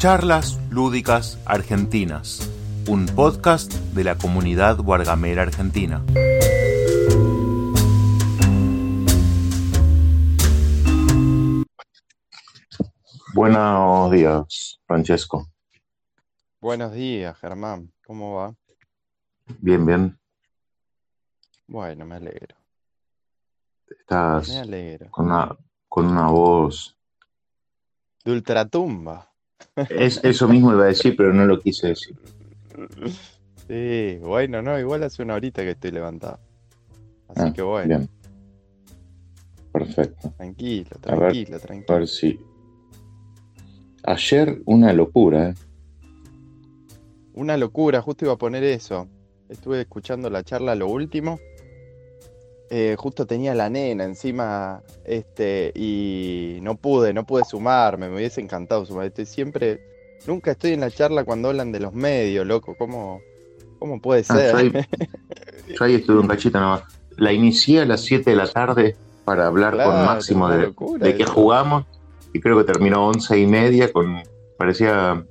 Charlas Lúdicas Argentinas, un podcast de la comunidad Guargamera Argentina. Buenos días, Francesco. Buenos días, Germán. ¿Cómo va? Bien, bien. Bueno, me alegro. Estás Me alegro. con una, con una voz. De ultratumba. Es, eso mismo iba a decir, pero no lo quise decir. Sí, bueno, no, igual hace una horita que estoy levantado. Así Ah, que bueno, Bien. Perfecto. tranquilo, A ver, tranquilo, A tranquilo. ver si. Ayer una locura, ¿eh? Una locura, justo iba a poner eso. Estuve escuchando la charla lo último. Eh, justo tenía la nena encima, este, y no pude, no pude sumarme, me hubiese encantado sumar. Estoy siempre, nunca estoy en la charla cuando hablan de los medios, loco. ¿Cómo, cómo puede Ah, ser? yo ahí, yo ahí estuve un cachito nomás. La inicié a las 7 de la tarde para hablar con Máximo de, locura de qué jugamos y creo que terminó 11 y media con. parecía.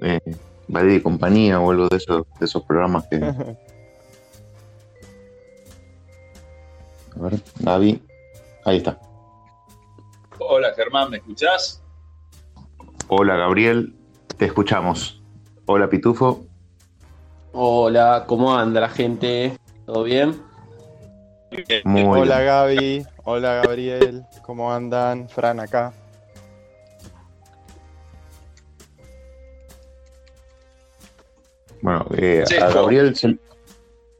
Eh, Badía y compañía o algo de esos, de esos programas que. A ver, Gaby. Ahí está. Hola Germán, ¿me escuchás? Hola Gabriel, te escuchamos. Hola Pitufo. Hola, ¿cómo anda la gente? ¿Todo bien? Muy Hola bien. Gaby, hola Gabriel, ¿cómo andan? Fran acá. Bueno, eh, a. Gabriel se,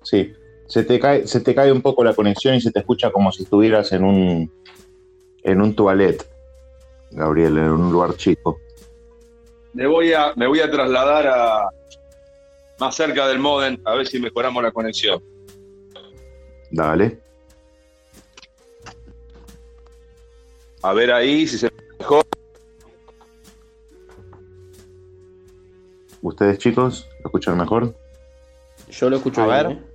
sí, se te cae, se te cae un poco la conexión y se te escucha como si estuvieras en un en un toilet, Gabriel, en un lugar chico. Me voy a, me voy a trasladar a más cerca del modem a ver si mejoramos la conexión. Dale. A ver ahí si se mejor. ¿Ustedes chicos lo escuchan mejor? Yo lo escucho A bien. ver.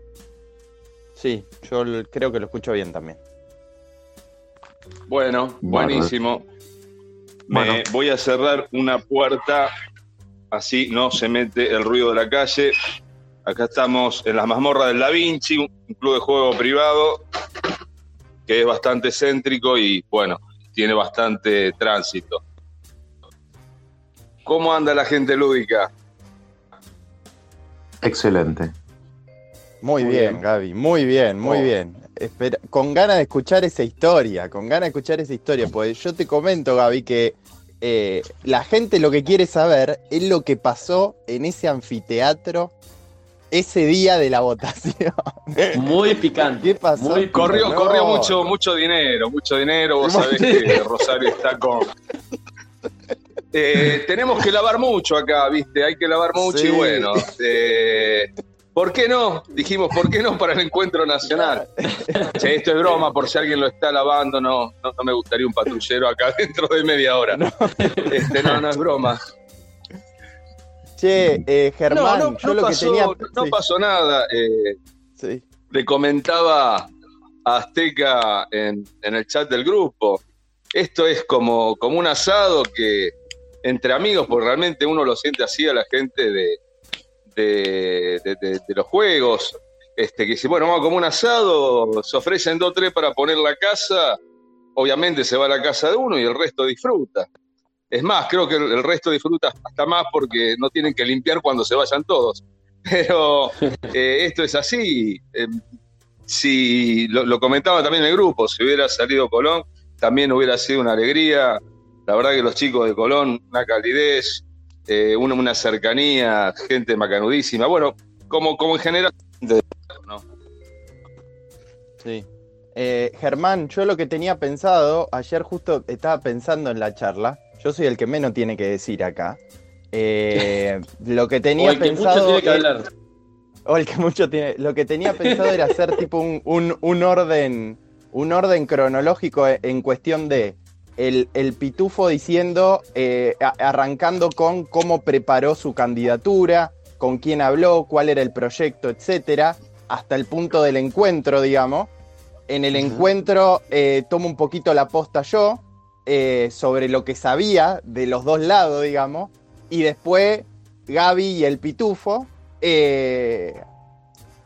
Sí, yo creo que lo escucho bien también. Bueno, buenísimo. Me Bueno. voy a cerrar una puerta, así no se mete el ruido de la calle. Acá estamos en las mazmorras del Da Vinci, un club de juego privado que es bastante céntrico y bueno, tiene bastante tránsito. ¿Cómo anda la gente lúdica? Excelente. Muy, Muy bien, bien. Gaby, muy bien, muy Oh. bien. Espera- con ganas de escuchar esa historia, con ganas de escuchar esa historia, pues yo te comento, Gaby, que eh, la gente lo que quiere saber es lo que pasó en ese anfiteatro ese día de la votación. Muy picante. ¿Qué pasó? Muy Corrió, No. corrió mucho, mucho dinero, mucho dinero. Vos sabés que Rosario está con. Eh, tenemos que lavar mucho acá, ¿viste? Hay que lavar mucho Sí. y bueno. eh, ¿Por qué no? Dijimos, ¿por qué no para el encuentro nacional? Che, esto es broma, por si alguien lo está lavando, no, no, no me gustaría un patrullero acá dentro de media hora. Este, no, no es broma. Che, eh, Germán, no, no, yo no lo pasó, que tenía. no sí, pasó nada. eh, sí. le comentaba a Azteca en, en el chat del grupo. Esto es como, como un asado que entre amigos, porque realmente uno lo siente así a la gente de, de, los juegos. Este, que dice, bueno, vamos como un asado, se ofrecen dos o tres para poner la casa, obviamente se va a la casa de uno y el resto disfruta. Es más, creo que el, resto disfruta hasta más porque no tienen que limpiar cuando se vayan todos. Pero eh, esto es así. Eh, si lo, comentaba también el grupo, si hubiera salido Colón, también hubiera sido una alegría. La verdad que los chicos de Colón, una calidez, eh, una, una cercanía, gente macanudísima. Bueno, como, como en general. ¿no? Sí. Eh, Germán, yo lo que tenía pensado, ayer justo estaba pensando en la charla, yo soy el que menos tiene que decir acá. Eh, lo que O tenía el que mucho pensado. tiene que hablar. o el que mucho tiene. Lo que tenía pensado era hacer tipo un, un- un orden. Un orden cronológico en cuestión de el, el pitufo diciendo, eh, arrancando con cómo preparó su candidatura, con quién habló, cuál era el proyecto, etcétera, hasta el punto del encuentro, digamos. En el encuentro eh, tomo un poquito la posta yo eh, sobre lo que sabía de los dos lados, digamos. y después Gaby y el Pitufo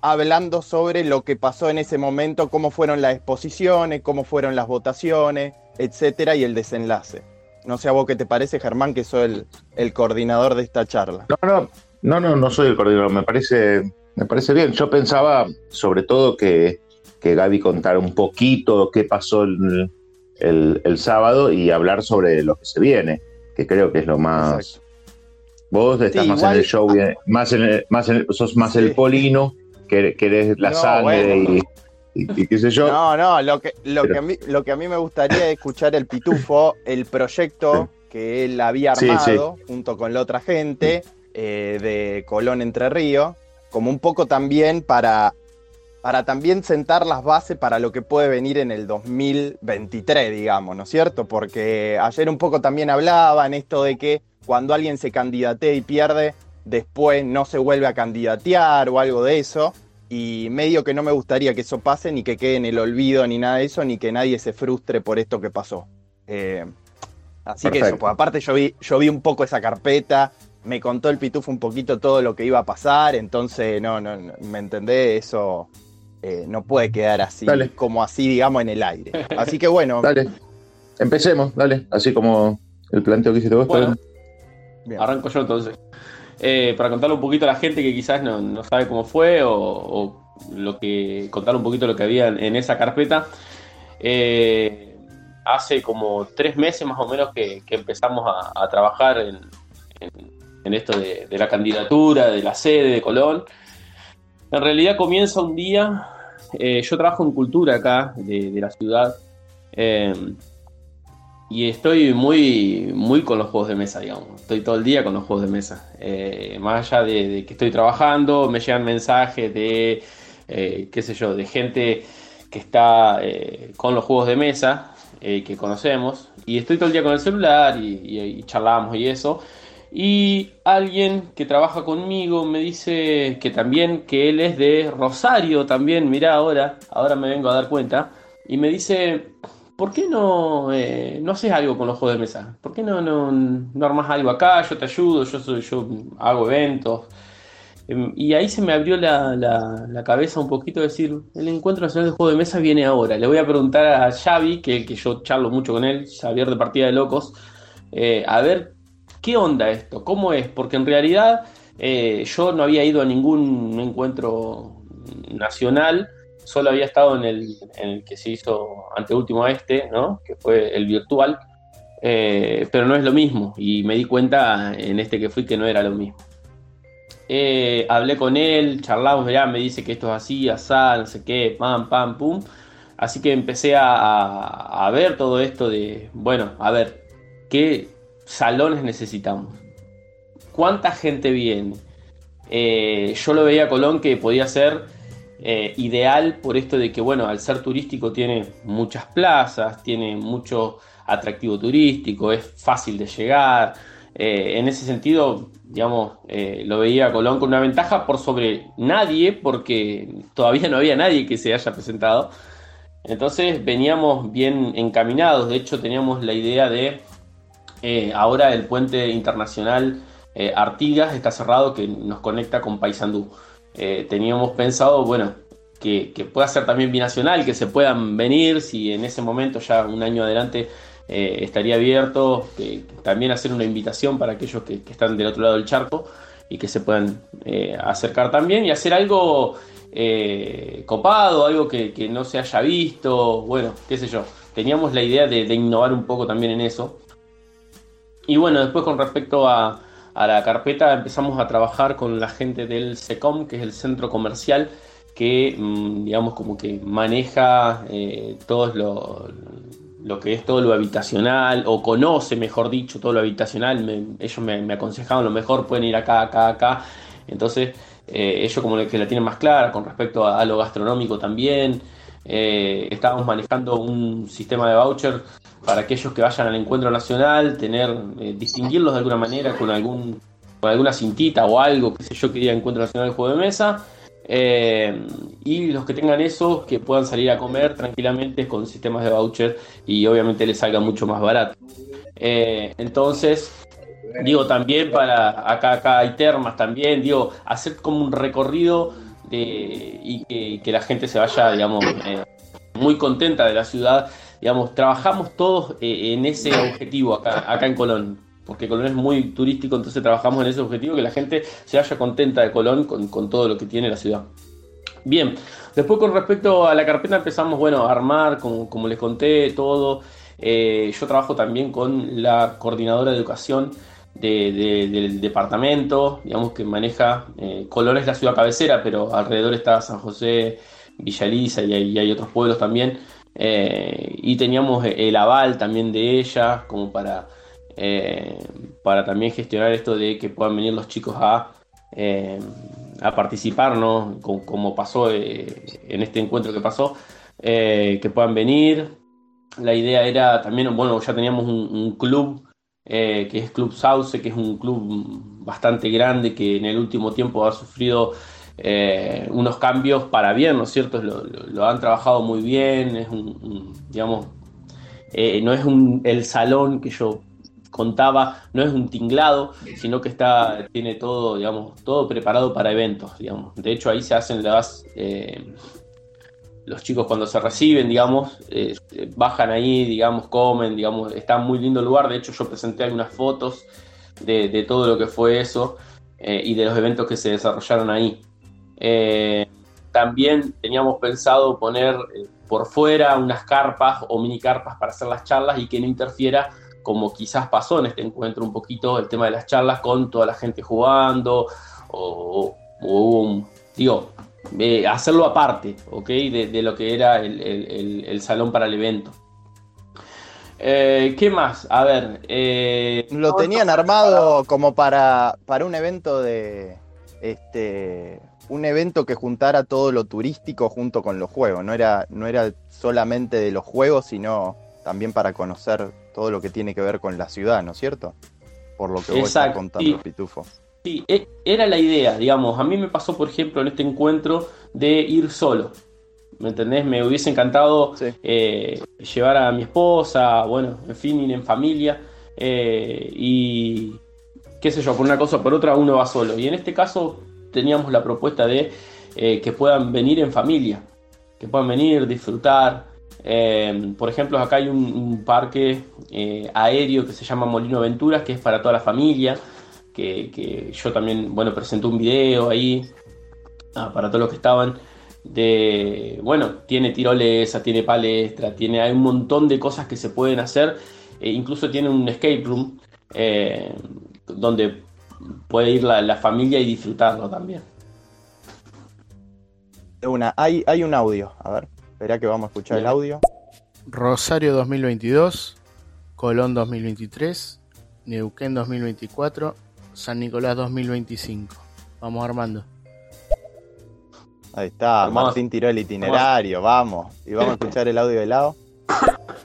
hablando sobre lo que pasó en ese momento, cómo fueron las exposiciones, cómo fueron las votaciones, etcétera, y el desenlace. No sé a vos qué te parece, Germán, que soy el, el coordinador de esta charla. No, no, no, no, no soy el coordinador, me parece, me parece bien. Yo pensaba sobre todo que, que Gaby contara un poquito qué pasó el, el, el sábado y hablar sobre lo que se viene, que creo que es lo más... Exacto. Vos estás Sí, más igual- en el show, más en el- más en el- sos más Sí. el polino, que, que eres la No, sangre bueno. y, y- y qué sé yo. No, no, lo que, lo, Pero- que a mí, lo que a mí me gustaría es escuchar el Pitufo, el proyecto que él había Sí, armado junto con la otra gente eh, de Colón Entre Ríos, como un poco también para, para también sentar las bases para lo que puede venir en el 2023, digamos, ¿no es cierto? Porque ayer un poco también hablaban esto de que cuando alguien se candidatea y pierde, después no se vuelve a candidatear o algo de eso. Y medio que no me gustaría que eso pase, ni que quede en el olvido, ni nada de eso, ni que nadie se frustre por esto que pasó. Eh, así que eso, pues aparte yo vi, yo vi un poco esa carpeta, me contó el pitufo un poquito todo lo que iba a pasar, entonces no, no, no, me entendés, eso eh, no puede quedar así, Dale. como así, digamos, en el aire. Así que bueno, Dale, empecemos, dale, así como el planteo que hiciste vos. Bueno. bien. Arranco yo entonces. Eh, para contarle un poquito a la gente que quizás no, sabe cómo fue o, lo que contar un poquito lo que había en, esa carpeta. Eh, hace como tres meses más o menos que, empezamos a, trabajar en, en- esto de, la candidatura, de la sede de Colón. En realidad comienza un día, eh, yo trabajo en cultura acá de la ciudad. Y estoy muy, muy con los juegos de mesa, digamos. Estoy todo el día con los juegos de mesa. Eh, más allá de, que estoy trabajando, me llegan mensajes de, eh, qué sé yo, de gente que está eh, con los juegos de mesa, que conocemos. Y estoy todo el día con el celular y charlamos y eso. Y alguien que trabaja conmigo me dice que también, que él es de Rosario también, mirá ahora, ahora me vengo a dar cuenta. Y me dice, ¿por qué no, eh, no haces algo con los juegos de mesa? ¿Por qué no, no, no armas algo acá? Yo te ayudo, yo, soy, yo hago eventos. Em, Y ahí se me abrió la, la- la cabeza un poquito de decir, el Encuentro Nacional de Juegos de Mesa viene ahora. Le voy a preguntar a Xavi, que, que yo charlo mucho con él, Xavier de Partida de Locos, eh, a ver qué onda esto, cómo es, porque en realidad eh, yo no había ido a ningún encuentro nacional, solo había estado en el, que se hizo anteúltimo a este, ¿no? que fue el virtual, eh, pero no es lo mismo, y me di cuenta en este que fui que no era lo mismo. Eh, hablé con él, charlamos, ya me dice que esto es así, asá, no sé qué, pam, pam, pum. Así que empecé a ver todo esto de, bueno, a ver, ¿qué salones necesitamos? ¿Cuánta gente viene? Eh, yo lo veía a Colón que podía ser eh, ideal por esto de que, bueno, al ser turístico tiene muchas plazas, tiene mucho atractivo turístico, es fácil de llegar. Eh, en ese sentido, digamos, eh, lo veía Colón con una ventaja por sobre nadie, porque todavía no había nadie que se haya presentado. Entonces veníamos bien encaminados. De hecho, teníamos la idea de ahora el puente internacional Artigas está cerrado que nos conecta con Paysandú. Eh, teníamos pensado, bueno, que, pueda ser también binacional, que se puedan venir, si en ese momento ya un año adelante eh, estaría abierto, también hacer una invitación para aquellos que, están del otro lado del charco y que se puedan eh, acercar también y hacer algo copado, algo que, no se haya visto, bueno, qué sé yo. Teníamos la idea de, de innovar un poco también en eso. Y bueno, después con respecto a, a la carpeta empezamos a trabajar con la gente del SECOM, que es el centro comercial, que mm, digamos como que maneja eh, todo lo, lo que es todo lo habitacional, o conoce, mejor dicho, todo lo habitacional. Ellos me, me aconsejaban lo mejor, pueden ir acá, acá, acá. Entonces, eh, ellos como que la tienen más clara con respecto a, a lo gastronómico también. Eh, estábamos manejando un sistema de voucher para aquellos que vayan al encuentro nacional, tener, eh, distinguirlos de alguna manera con algún con alguna cintita o algo, qué sé yo, que diga encuentro nacional de juego de mesa. Eh, y los que tengan eso, que puedan salir a comer tranquilamente con sistemas de voucher y obviamente les salga mucho más barato. Eh, entonces, Digo, también para acá, acá hay termas también, digo, hacer como un recorrido de, y que, la gente se vaya, digamos, muy contenta de la ciudad. Digamos, trabajamos todos eh, en ese objetivo acá, en Colón, porque Colón es muy turístico, entonces trabajamos en ese objetivo, que la gente se vaya contenta de Colón con, todo lo que tiene la ciudad. Bien, después con respecto a la carpeta empezamos, bueno, a armar, como, les conté, todo. Eh, yo trabajo también con la coordinadora de educación del departamento, digamos que maneja, eh, Colón es la ciudad cabecera, pero alrededor está San José, Villa Elisa y, hay otros pueblos también. Eh, y teníamos el aval también de ella, como para, para también gestionar esto de que puedan venir los chicos a, a participar. Como, pasó en este encuentro que pasó, que puedan venir, la idea era también, bueno, ya teníamos un, club eh, que es Club Sauce, que es un club bastante grande que en el último tiempo ha sufrido eh, unos cambios para bien, ¿no es cierto? Lo, han trabajado muy bien, es un, digamos, eh, no es un, el salón que yo contaba, no es un tinglado, sino que está, tiene todo, digamos, todo preparado para eventos, digamos. De hecho, ahí se hacen las los chicos cuando se reciben, digamos, eh, bajan ahí, digamos, comen, digamos, está muy lindo el lugar. De hecho, yo presenté algunas fotos de, todo lo que fue eso eh, y de los eventos que se desarrollaron ahí. Eh, también teníamos pensado poner por fuera unas carpas o mini carpas para hacer las charlas y que no interfiera, como quizás pasó en este encuentro un poquito, el tema de las charlas con toda la gente jugando o, hubo un, digo, hacerlo aparte, ¿ok? De, lo que era el, salón para el evento. Eh, ¿Qué más? A ver. Eh, lo tenían armado como para, para un evento de. Este. Un evento que juntara todo lo turístico junto con los juegos. No era, no era solamente de los juegos, sino también para conocer todo lo que tiene que ver con la ciudad, ¿no es cierto? Por lo que vos estás contando, Pitufo. Sí, e, era la idea, digamos. A mí me pasó, por ejemplo, en este encuentro de ir solo. ¿Me entendés? Me hubiese encantado eh, llevar a mi esposa, bueno, en fin, ir en familia. Eh, y qué sé yo, por una cosa o por otra uno va solo. Y en este caso teníamos la propuesta de eh, que puedan venir en familia, que puedan venir, disfrutar. por ejemplo, acá hay un parque aéreo que se llama Molino Aventuras, que es para toda la familia que, yo también, bueno, presenté un video ahí ah, para todos los que estaban. De, bueno, tiene tirolesa, tiene palestra, tiene, hay un montón de cosas que se pueden hacer. E incluso tiene un escape room eh, donde puede ir la, familia y disfrutarlo también. Una, hay, hay un audio, a ver, espera que vamos a escuchar el audio. Rosario 2022, Colón 2023, Neuquén 2024 San Nicolás 2025. Vamos armando. Ahí está, Martín tiró el itinerario, vamos. Y vamos a escuchar el audio de lado.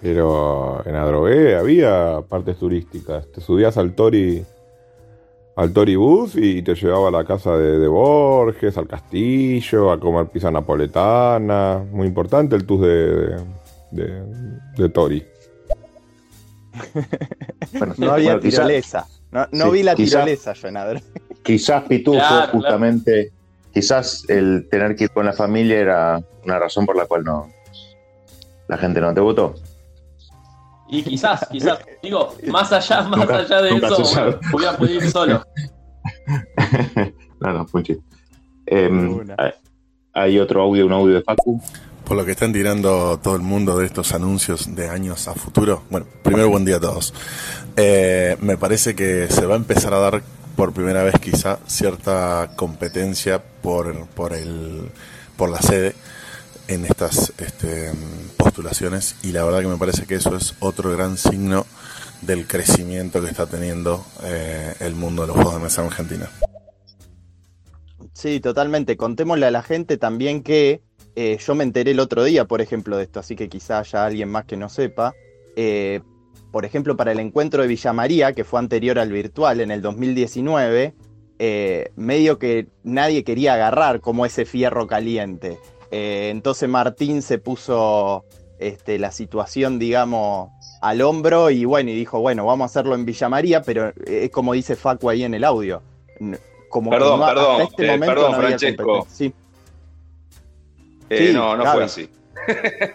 Pero en Adrogué había partes turísticas. Te subías al Tori al Tori Bus y te llevaba a la casa de, Borges, al castillo, a comer pizza napoletana. Muy importante el tus de, de, Tori. no había tirolesa. No, vi la tirolesa yo en Quizás Pitufo, justamente, quizás el tener que ir con la familia era una razón por la cual no la gente no te votó. Y quizás, quizás, digo, más allá, más allá de eso, voy a poder ir solo. no, no, fue em, hay otro audio, un audio de Facu. Por lo que están tirando todo el mundo de estos anuncios de años a futuro. Bueno, primero buen día a todos. Eh, me parece que se va a empezar a dar por primera vez quizá cierta competencia por, por, el, por la sede en estas este, postulaciones y la verdad que me parece que eso es otro gran signo del crecimiento que está teniendo eh, el mundo de los juegos de mesa en Argentina. Sí, totalmente. Contémosle a la gente también que eh, yo me enteré el otro día, por ejemplo, de esto, así que quizá haya alguien más que no sepa. Eh, por ejemplo, para el encuentro de Villa María, que fue anterior al virtual en el 2019, eh, medio que nadie quería agarrar como ese fierro caliente. Eh, entonces Martín se puso este, la situación, digamos, al hombro y bueno, y dijo, bueno, vamos a hacerlo en Villa María, pero es como dice Facu ahí en el audio. Como perdón, no, perdón, hasta este eh, momento perdón, no Francesco. Sí. Eh, Sí, no, no fue así.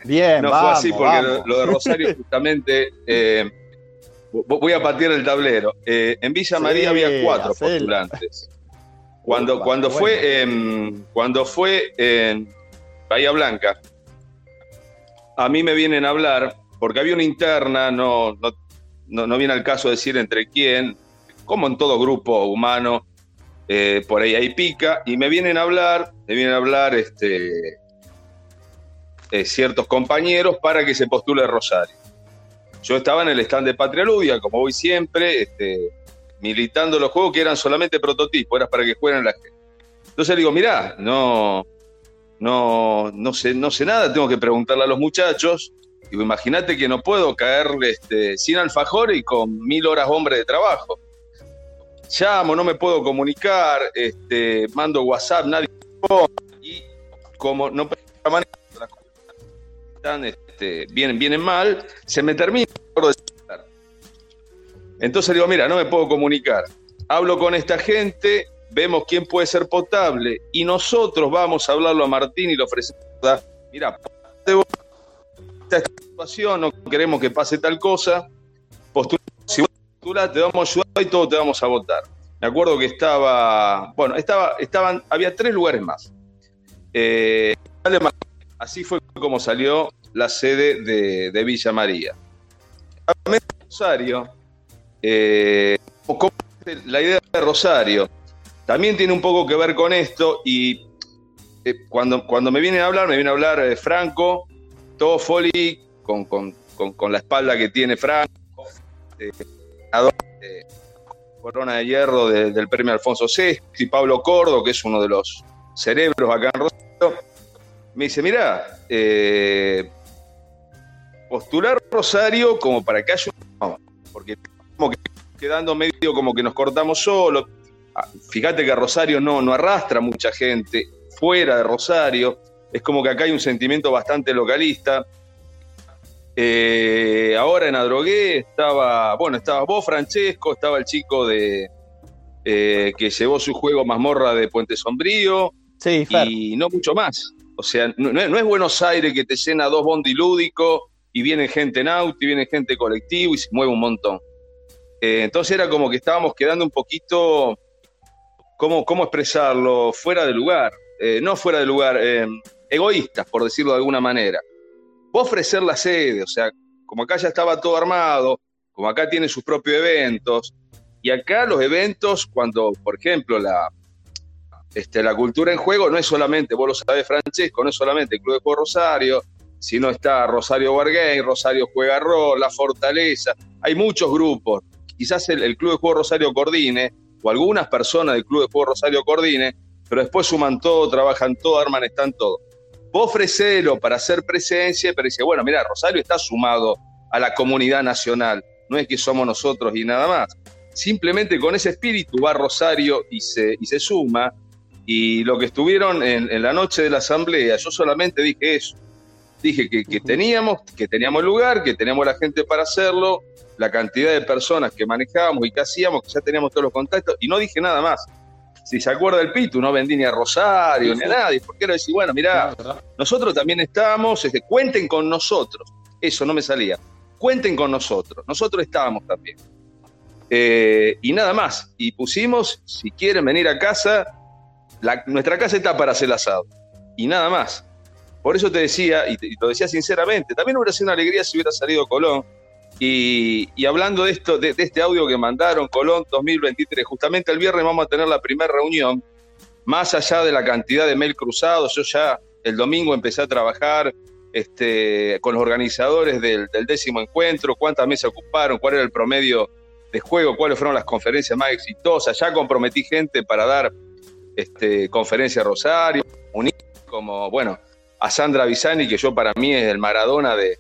Bien, No vamos, fue así porque lo, de Rosario justamente... eh, vo- voy a patear el tablero. Eh, en Villa Sí, María había cuatro hacelo. postulantes. Cuando, Upa, cuando, bueno. fue, cuando fue en Bahía Blanca, a mí me vienen a hablar, porque había una interna, no, no, no, viene al caso decir entre quién, como en todo grupo humano, eh, por ahí hay pica, y me vienen a hablar, me vienen a hablar este, eh, ciertos compañeros para que se postule Rosario. Yo estaba en el stand de Patria Ludia, como voy siempre, este, militando los juegos que eran solamente prototipos, eran para que jueguen la gente. Entonces le digo, mirá, no, no, no, sé, no sé nada, tengo que preguntarle a los muchachos. Digo, imagínate que no puedo caerle este, sin alfajor y con mil horas hombre de trabajo. Llamo, no me puedo comunicar, este, mando WhatsApp, nadie y como no están, este, vienen, vienen mal, se me termina. Entonces digo, mira, no me puedo comunicar. Hablo con esta gente, vemos quién puede ser potable y nosotros vamos a hablarlo a Martín y le ofrecemos, mira, esta situación, no queremos que pase tal cosa, postula, si vos postulás, te vamos a ayudar y todos te vamos a votar. Me acuerdo que estaba, bueno, estaba, estaban, había tres lugares más. Eh, así fue como salió la sede de, de Villa María. Rosario, eh, ¿cómo es la idea de Rosario también tiene un poco que ver con esto y eh, cuando, cuando me vienen a hablar, me viene a hablar eh, Franco, Toffoli, con, con, con, con la espalda que tiene Franco, eh, Corona de Hierro de- del premio Alfonso VI, y Pablo Cordo, que es uno de los cerebros acá en Rosario, me dice, mira, eh, postular Rosario como para que haya un... porque quedando medio como que nos cortamos solos. Fíjate que Rosario no, no arrastra mucha gente fuera de Rosario, es como que acá hay un sentimiento bastante localista. Eh, ahora en Adrogué estaba, bueno, estaba vos, Francesco, estaba el chico de eh, que llevó su juego mazmorra de Puente Sombrío Sí, Fer. y no mucho más. O sea, no, no es- no es Buenos Aires que te llena dos bondi lúdicos y viene gente en auto y viene gente colectivo y se mueve un montón. Eh, entonces era como que estábamos quedando un poquito, ¿cómo, cómo expresarlo? Fuera de lugar. Eh, no fuera de lugar, eh, egoístas, por decirlo de alguna manera. Vos ofrecer la sede, o sea, como acá ya estaba todo armado, como acá tiene sus propios eventos, y acá los eventos, cuando, por ejemplo, la, este, la cultura en juego no es solamente, vos lo sabés, Francesco, no es solamente el Club de Juego Rosario, sino está Rosario Wargame, Rosario Juega Rol, La Fortaleza, hay muchos grupos. Quizás el, el Club de Juego Rosario coordine, o algunas personas del Club de Juego Rosario coordine, pero después suman todo, trabajan todo, arman, están todo. Vos ofrecelo para hacer presencia, pero dice, bueno, mira, Rosario está sumado a la comunidad nacional, no es que somos nosotros y nada más. Simplemente con ese espíritu va Rosario y se, y se suma, y lo que estuvieron en, en la noche de la asamblea, yo solamente dije eso. Dije que, que teníamos, que teníamos el lugar, que teníamos la gente para hacerlo, la cantidad de personas que manejábamos y que hacíamos, que ya teníamos todos los contactos, y no dije nada más. Si se acuerda el Pitu, no vendí ni a Rosario, ni a nadie, porque era decir, bueno, mirá, nosotros también estamos, este, cuenten con nosotros. Eso no me salía. Cuenten con nosotros. Nosotros estábamos también. Eh, y nada más. Y pusimos, si quieren venir a casa, la- nuestra casa está para hacer asado. Y nada más. Por eso te decía, y, te- y lo decía sinceramente, también hubiera sido una alegría si hubiera salido Colón. Y, hablando de esto, de, este audio que mandaron, Colón 2023, justamente el viernes vamos a tener la primera reunión, más allá de la cantidad de mail cruzados, yo ya el domingo empecé a trabajar este, con los organizadores del, décimo encuentro, cuántas mesas ocuparon, cuál era el promedio de juego, cuáles fueron las conferencias más exitosas, ya comprometí gente para dar este, conferencia a Rosario, como, bueno, a Sandra Bisani, que yo para mí es el Maradona de,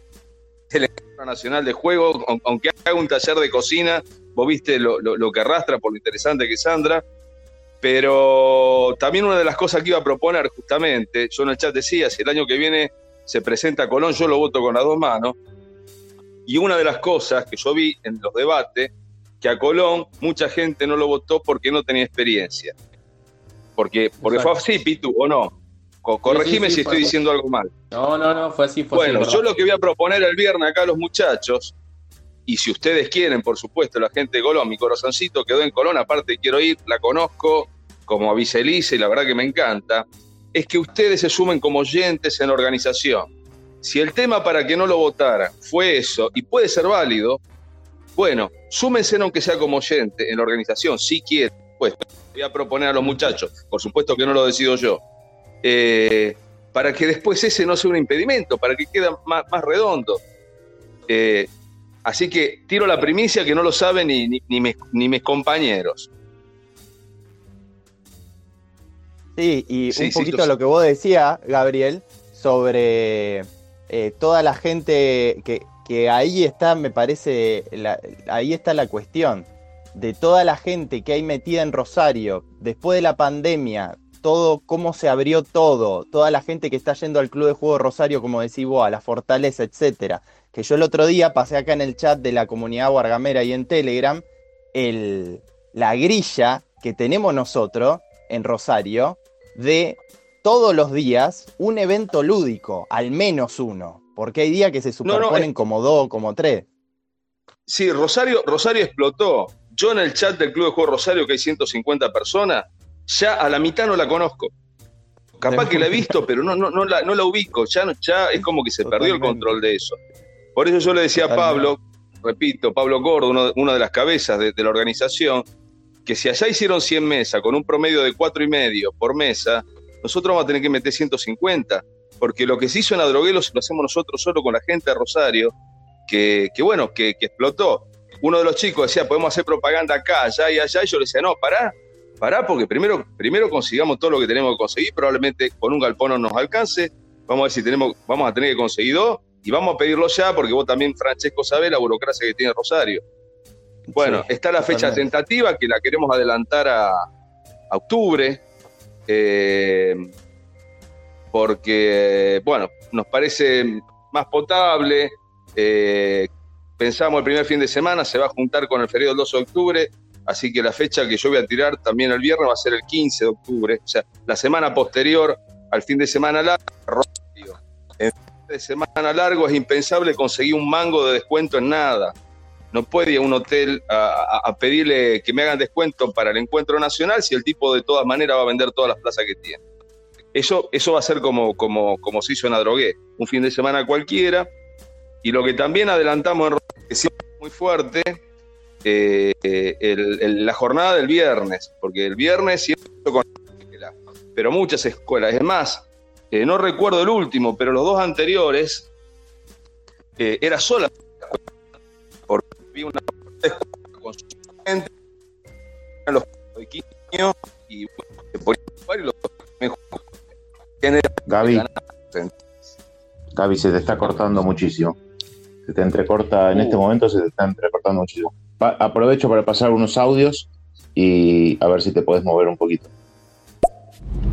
Encuentro Nacional de Juego, aun- aunque haga un taller de cocina, vos viste lo, lo- lo que arrastra por lo interesante que es Sandra, pero también una de las cosas que iba a proponer justamente, yo en el chat decía, si el año que viene se presenta Colón, yo lo voto con las dos manos, Y una de las cosas que yo vi en los debates, que a Colón mucha gente no lo votó porque no tenía experiencia. Porque, porque fue así, Pitu, ¿o no? Co- corregime sí, sí, si estoy diciendo algo mal. No, no, no, fue así, fue Bueno, así. yo lo que voy a proponer el viernes acá a los muchachos, y si ustedes quieren, por supuesto, la gente de Colón, mi corazoncito quedó en Colón, aparte quiero ir, la conozco como a Vicelice y la verdad que me encanta, es que ustedes se sumen como oyentes en la organización. Si el tema para que no lo votaran fue eso, y puede ser válido, bueno, súmense aunque sea como oyente en la organización, si quieren, pues voy a proponer a los muchachos, por supuesto que no lo decido yo, eh, para que después ese no sea un impedimento, para que quede más, más redondo. Eh, así que tiro la primicia que no lo saben ni, ni, ni mis, ni mis compañeros. Sí, y Sí, un poquito lo que vos decías, Gabriel, sobre eh, toda la gente que, que ahí está, me parece, la- ahí está la cuestión, de toda la gente que hay metida en Rosario, después de la pandemia, todo, cómo se abrió todo, toda la gente que está yendo al Club de Juego Rosario, como decís vos, a la Fortaleza, etcétera. Que yo el otro día pasé acá en el chat de la comunidad Guargamera y en Telegram, el, la grilla que tenemos nosotros en Rosario de todos los días un evento lúdico, al menos uno, porque hay días que se No, no, superponen es- como dos, como tres. Sí, Rosario, Rosario explotó. Yo en el chat del Club de Juego Rosario, que hay 150 personas, ya a la mitad no la conozco. Capaz que la he visto, pero no, no, no, la, no la ubico. Ya, no- ya es como que se perdió el control de eso. Por eso yo le decía a Pablo, repito, Pablo Gordo, uno, una de las cabezas de, de la organización, que si allá hicieron 100 mesas con un promedio de cuatro y medio por mesa, nosotros vamos a tener que meter 150, porque lo que se hizo en Adroguelos lo hacemos nosotros solo con la gente de Rosario, que, que bueno, que, que explotó. Uno de los chicos decía, podemos hacer propaganda acá, allá y allá, y yo le decía, no, pará, pará, porque primero, primero consigamos todo lo que tenemos que conseguir, probablemente con un galpón no nos alcance, vamos a ver si tenemos, vamos a tener que conseguir dos, y vamos a pedirlo ya, porque vos también, Francesco, sabés la burocracia que tiene Rosario. Bueno, Sí, está la fecha tentativa que la queremos adelantar a, a octubre, eh, porque, bueno, nos parece más potable. eh, pensamos el primer fin de semana, se va a juntar con el feriado del 12 de octubre, así que la fecha que yo voy a tirar también el viernes va a ser el 15 de octubre, o sea, la semana posterior al fin de semana largo. En fin de semana largo es impensable conseguir un mango de descuento en nada. No puede ir a un hotel a pedirle que me hagan descuento para el encuentro nacional si el tipo de todas maneras va a vender todas las plazas que tiene. Eso, eso va a ser como, como, como se hizo en Adrogué, un fin de semana cualquiera. Y lo que también adelantamos en Rosario, que siempre es muy fuerte, eh, el- el- la jornada del viernes, porque el viernes siempre con escuela, pero muchas escuelas. Es más, eh, no recuerdo el último, pero los dos anteriores eh, era sola porque vi una escuela con su gente, eran los pequeños y bueno, Gaby, Gaby, se te está cortando muchísimo. Se te entrecorta, en Uh. este momento se te está entrecortando muchísimo. Aprovecho para pasar unos audios y a ver si te podés mover un poquito.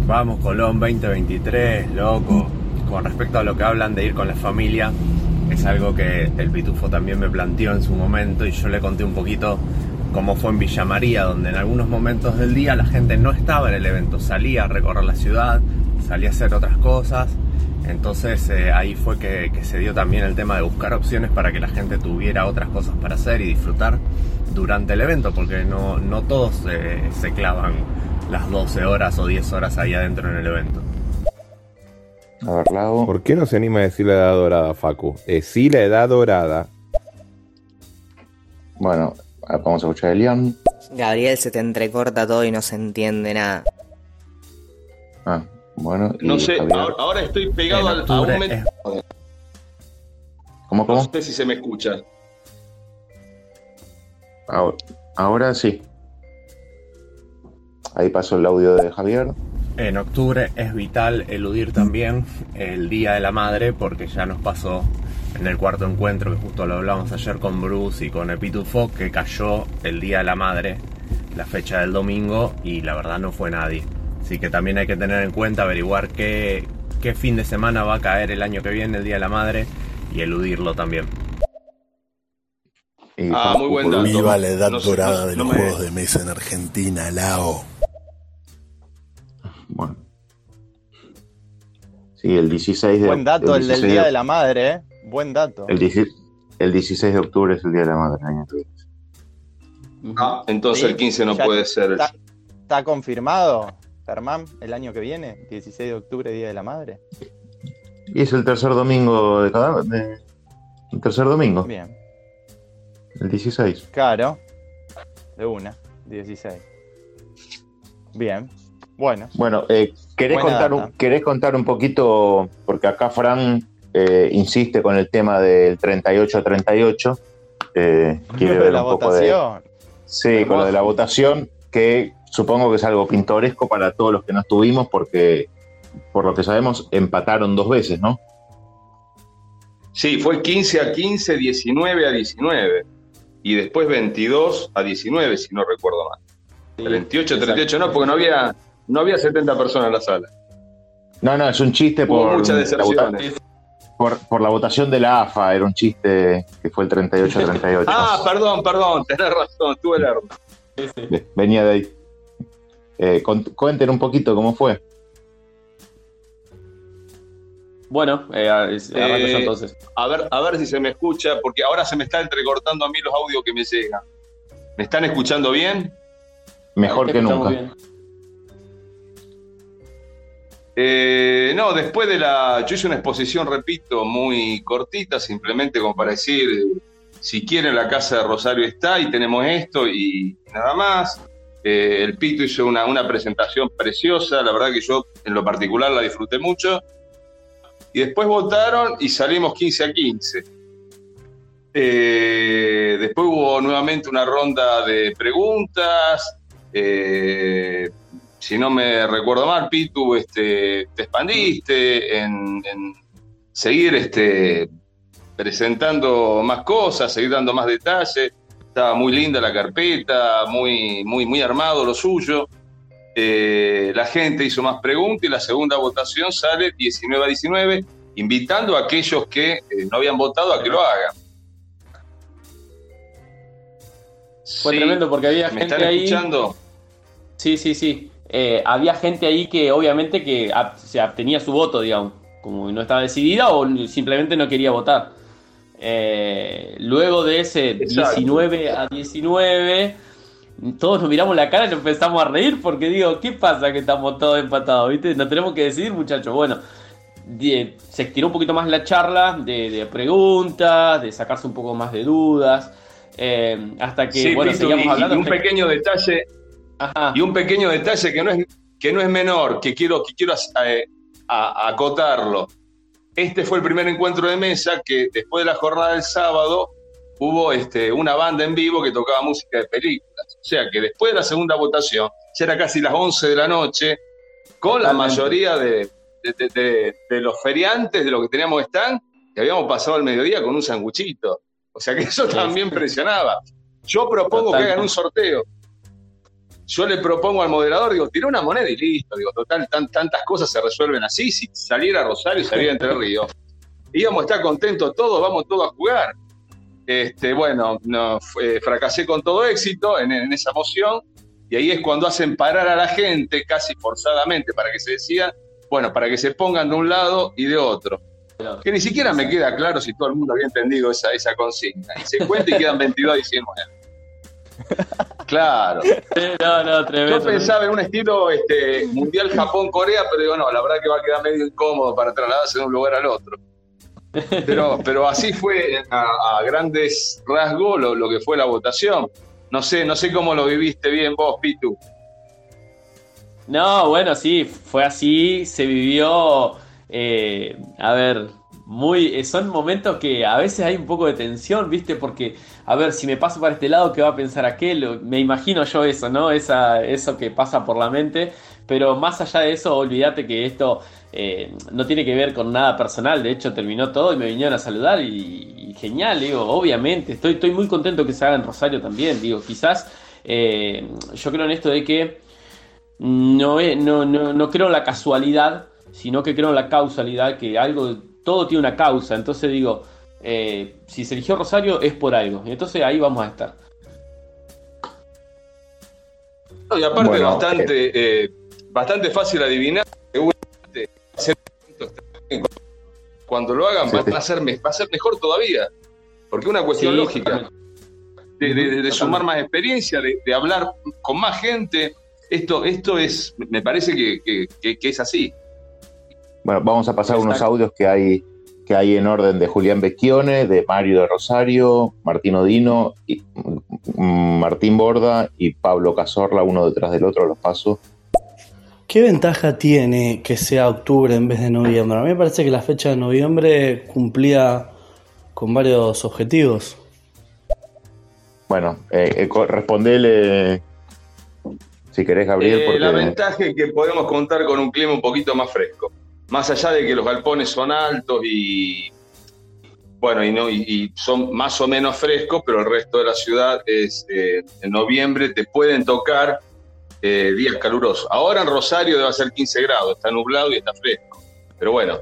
Vamos Colón 2023, loco. Con respecto a lo que hablan de ir con la familia, es algo que el Pitufo también me planteó en su momento y yo le conté un poquito cómo fue en Villa María, donde en algunos momentos del día la gente no estaba en el evento, salía a recorrer la ciudad, salía a hacer otras cosas. Entonces eh, ahí fue que, que se dio también el tema de buscar opciones para que la gente tuviera otras cosas para hacer y disfrutar durante el evento, porque no, no todos eh, se clavan las 12 horas o 10 horas ahí adentro en el evento. A ver, Lago. ¿Por qué no se anima a decir la edad dorada, Facu? Es sí la edad dorada. Bueno, vamos a escuchar a Elian. Gabriel, se te entrecorta todo y no se entiende nada. Ah, bueno. No sé, Javier. ahora, ahora estoy pegado al- a un metro. ¿Cómo, No cómo? sé si se me escucha. Ahora, ahora sí. Ahí pasó el audio de Javier. En octubre es vital eludir también el Día de la Madre porque ya nos pasó en el cuarto encuentro que justo lo hablamos ayer con Bruce y con Epitufo que cayó el Día de la Madre, la fecha del domingo y la verdad no fue nadie. Así que también hay que tener en cuenta averiguar qué, qué fin de semana va a caer el año que viene el Día de la Madre y eludirlo también. Y Ah, muy buen dato. Viva la edad No dorada no- de no los me- juegos de mesa en Argentina, Lao. Bueno. Sí, el 16 de Buen dato el, del 16 Día de- de la Madre, ¿eh? Buen dato. El, 16 el 16 de octubre es el Día de la Madre. el año que viene. Ah, entonces Sí, el 15 no puede ser. Está, está confirmado, Germán, el año que viene, 16 de octubre, Día de la Madre. Y es el tercer domingo de cada. de- el tercer domingo, Bien, el 16. claro. De una, 16. Bien, bueno. Bueno, eh, ¿querés, contar un, data. ¿querés contar un poquito? Porque acá Fran eh, insiste con el tema del 38-38. Eh, quiere ver un poco de. Sí, con lo de la votación, que supongo que es algo pintoresco para todos los que no estuvimos, porque por lo que sabemos empataron dos veces, ¿no? Sí, fue 15 a 15, 19 a 19. Y después 22 a 19, si no recuerdo mal. 38 a 38 no, porque no había, no había 70 personas en la sala. No, no, es un chiste Hubo por muchas la, por, por la votación de la AFA, era un chiste que fue el 38-38. Ah, perdón, perdón, tenés razón, tuve el error. Ve- Venía de ahí. Eh, cuenten un poquito cómo fue. Bueno, eh, yo Eh, entonces. A ver, a ver si se me escucha, porque ahora se me está entrecortando a mí los audios que me llegan. ¿Me están escuchando bien? Mejor que nunca. bien. Eh, no, después de la. Yo hice una exposición, repito, muy cortita, simplemente como para decir: si quieren, la casa de Rosario está y tenemos esto y nada más. Eh, el Pito hizo una, una presentación preciosa, la verdad que yo en lo particular la disfruté mucho. Y después votaron y salimos 15 a 15. Eh, después hubo nuevamente una ronda de preguntas. eh, si no me recuerdo mal, Pitu, este, te expandiste en, en seguir este, presentando más cosas, seguir dando más detalles. Estaba muy linda la carpeta, muy, muy, muy armado lo suyo. Eh, la gente hizo más preguntas y la segunda votación sale 19 a 19, invitando a aquellos que eh, no habían votado a que lo hagan. Fue Sí, tremendo porque había ¿Me gente están ahí. escuchando? Sí, sí, sí. Eh, había gente ahí que obviamente que se abstenía su voto, digamos, como no estaba decidida o simplemente no quería votar. Eh, luego de ese Exacto. 19 a 19, todos nos miramos la cara y nos empezamos a reír porque digo, ¿qué pasa que estamos todos empatados? ¿Viste? Nos tenemos que decidir, muchachos. Bueno, se estiró un poquito más la charla de, de preguntas, de sacarse un poco más de dudas. eh, hasta que, Sí, bueno, seguíamos y- y hablando. un pequeño detalle, Ajá. y un pequeño detalle que no es, que no es menor, que quiero, que quiero eh, a- acotarlo. Este fue el primer encuentro de mesa que después de la jornada del sábado hubo este, una banda en vivo que tocaba música de películas. O sea que después de la segunda votación, ya era casi las 11 de la noche, con la mayoría de, de- de- de- de los feriantes de lo que teníamos stand, que habíamos pasado el mediodía con un sanguchito. O sea que eso también presionaba. Yo propongo que hagan un sorteo. Yo le propongo al moderador, digo, tira una moneda y listo. Digo, total, tan- tantas cosas se resuelven así. Si saliera Rosario saliera Entre Ríos, íbamos a estar contentos todos, vamos todos a jugar. Este, bueno, no, fue- fracasé con todo éxito en, esa moción. Y ahí es cuando hacen parar a la gente, casi forzadamente, para que se decidan, bueno, para que se pongan de un lado y de otro. Que ni siquiera me queda claro si todo el mundo había entendido esa, esa consigna. Y se cuenta y quedan 22 a 19. Claro. No, no, tremendo. Yo pensaba en un estilo este, mundial Japón-Corea, pero digo, no, la verdad que va a quedar medio incómodo para trasladarse de un lugar al otro. Pero, pero así fue a, a grandes rasgos lo, lo que fue la votación. No sé, no sé cómo lo viviste bien vos, Pitu. No, bueno, sí, fue así, se vivió, eh, a ver, eh, son momentos que a veces hay un poco de tensión, ¿viste? Porque, a ver, si me paso para este lado, ¿qué va a pensar aquel? Me imagino yo eso, ¿no? Esa, eso que pasa por la mente, pero más allá de eso, olvídate que esto eh, no tiene que ver con nada personal, de hecho terminó todo y me vinieron a saludar y, genial, digo, obviamente, estoy, estoy muy contento que se haga en Rosario también, digo, quizás eh, yo creo en esto de que no, no, no, no creo en la casualidad, sino que creo en la causalidad, que algo, todo tiene una causa. Entonces digo, eh, si se eligió Rosario es por algo. Y entonces ahí vamos a estar. No, y aparte Bueno, bastante, eh, bastante fácil adivinar. Seguramente cuando lo hagan Sí, va, sí. va a ser, me- va a ser mejor todavía. Porque es una cuestión Sí, lógica. De, de- de Ujú, sumar más experiencia, de, de hablar con más gente. Esto, esto es, me parece que, que- que- que es así. Bueno, vamos a pasar unos audios que hay, que hay en orden de Julián Becchione, de Mario de Rosario, Martín Odino, y, mm, Martín Borda y Pablo Cazorla, uno detrás del otro, los paso. ¿Qué ventaja tiene que sea octubre en vez de noviembre? A mí me parece que la fecha de noviembre cumplía con varios objetivos. Bueno, eh, eh, respondele si querés, Gabriel, Eh, porque La ventaja es que podemos contar con un clima un poquito más fresco. Más allá de que los galpones son altos y bueno, y, no, y, son más o menos frescos, pero el resto de la ciudad es eh, en noviembre te pueden tocar eh, días calurosos. Ahora en Rosario debe ser 15 grados, está nublado y está fresco. Pero bueno,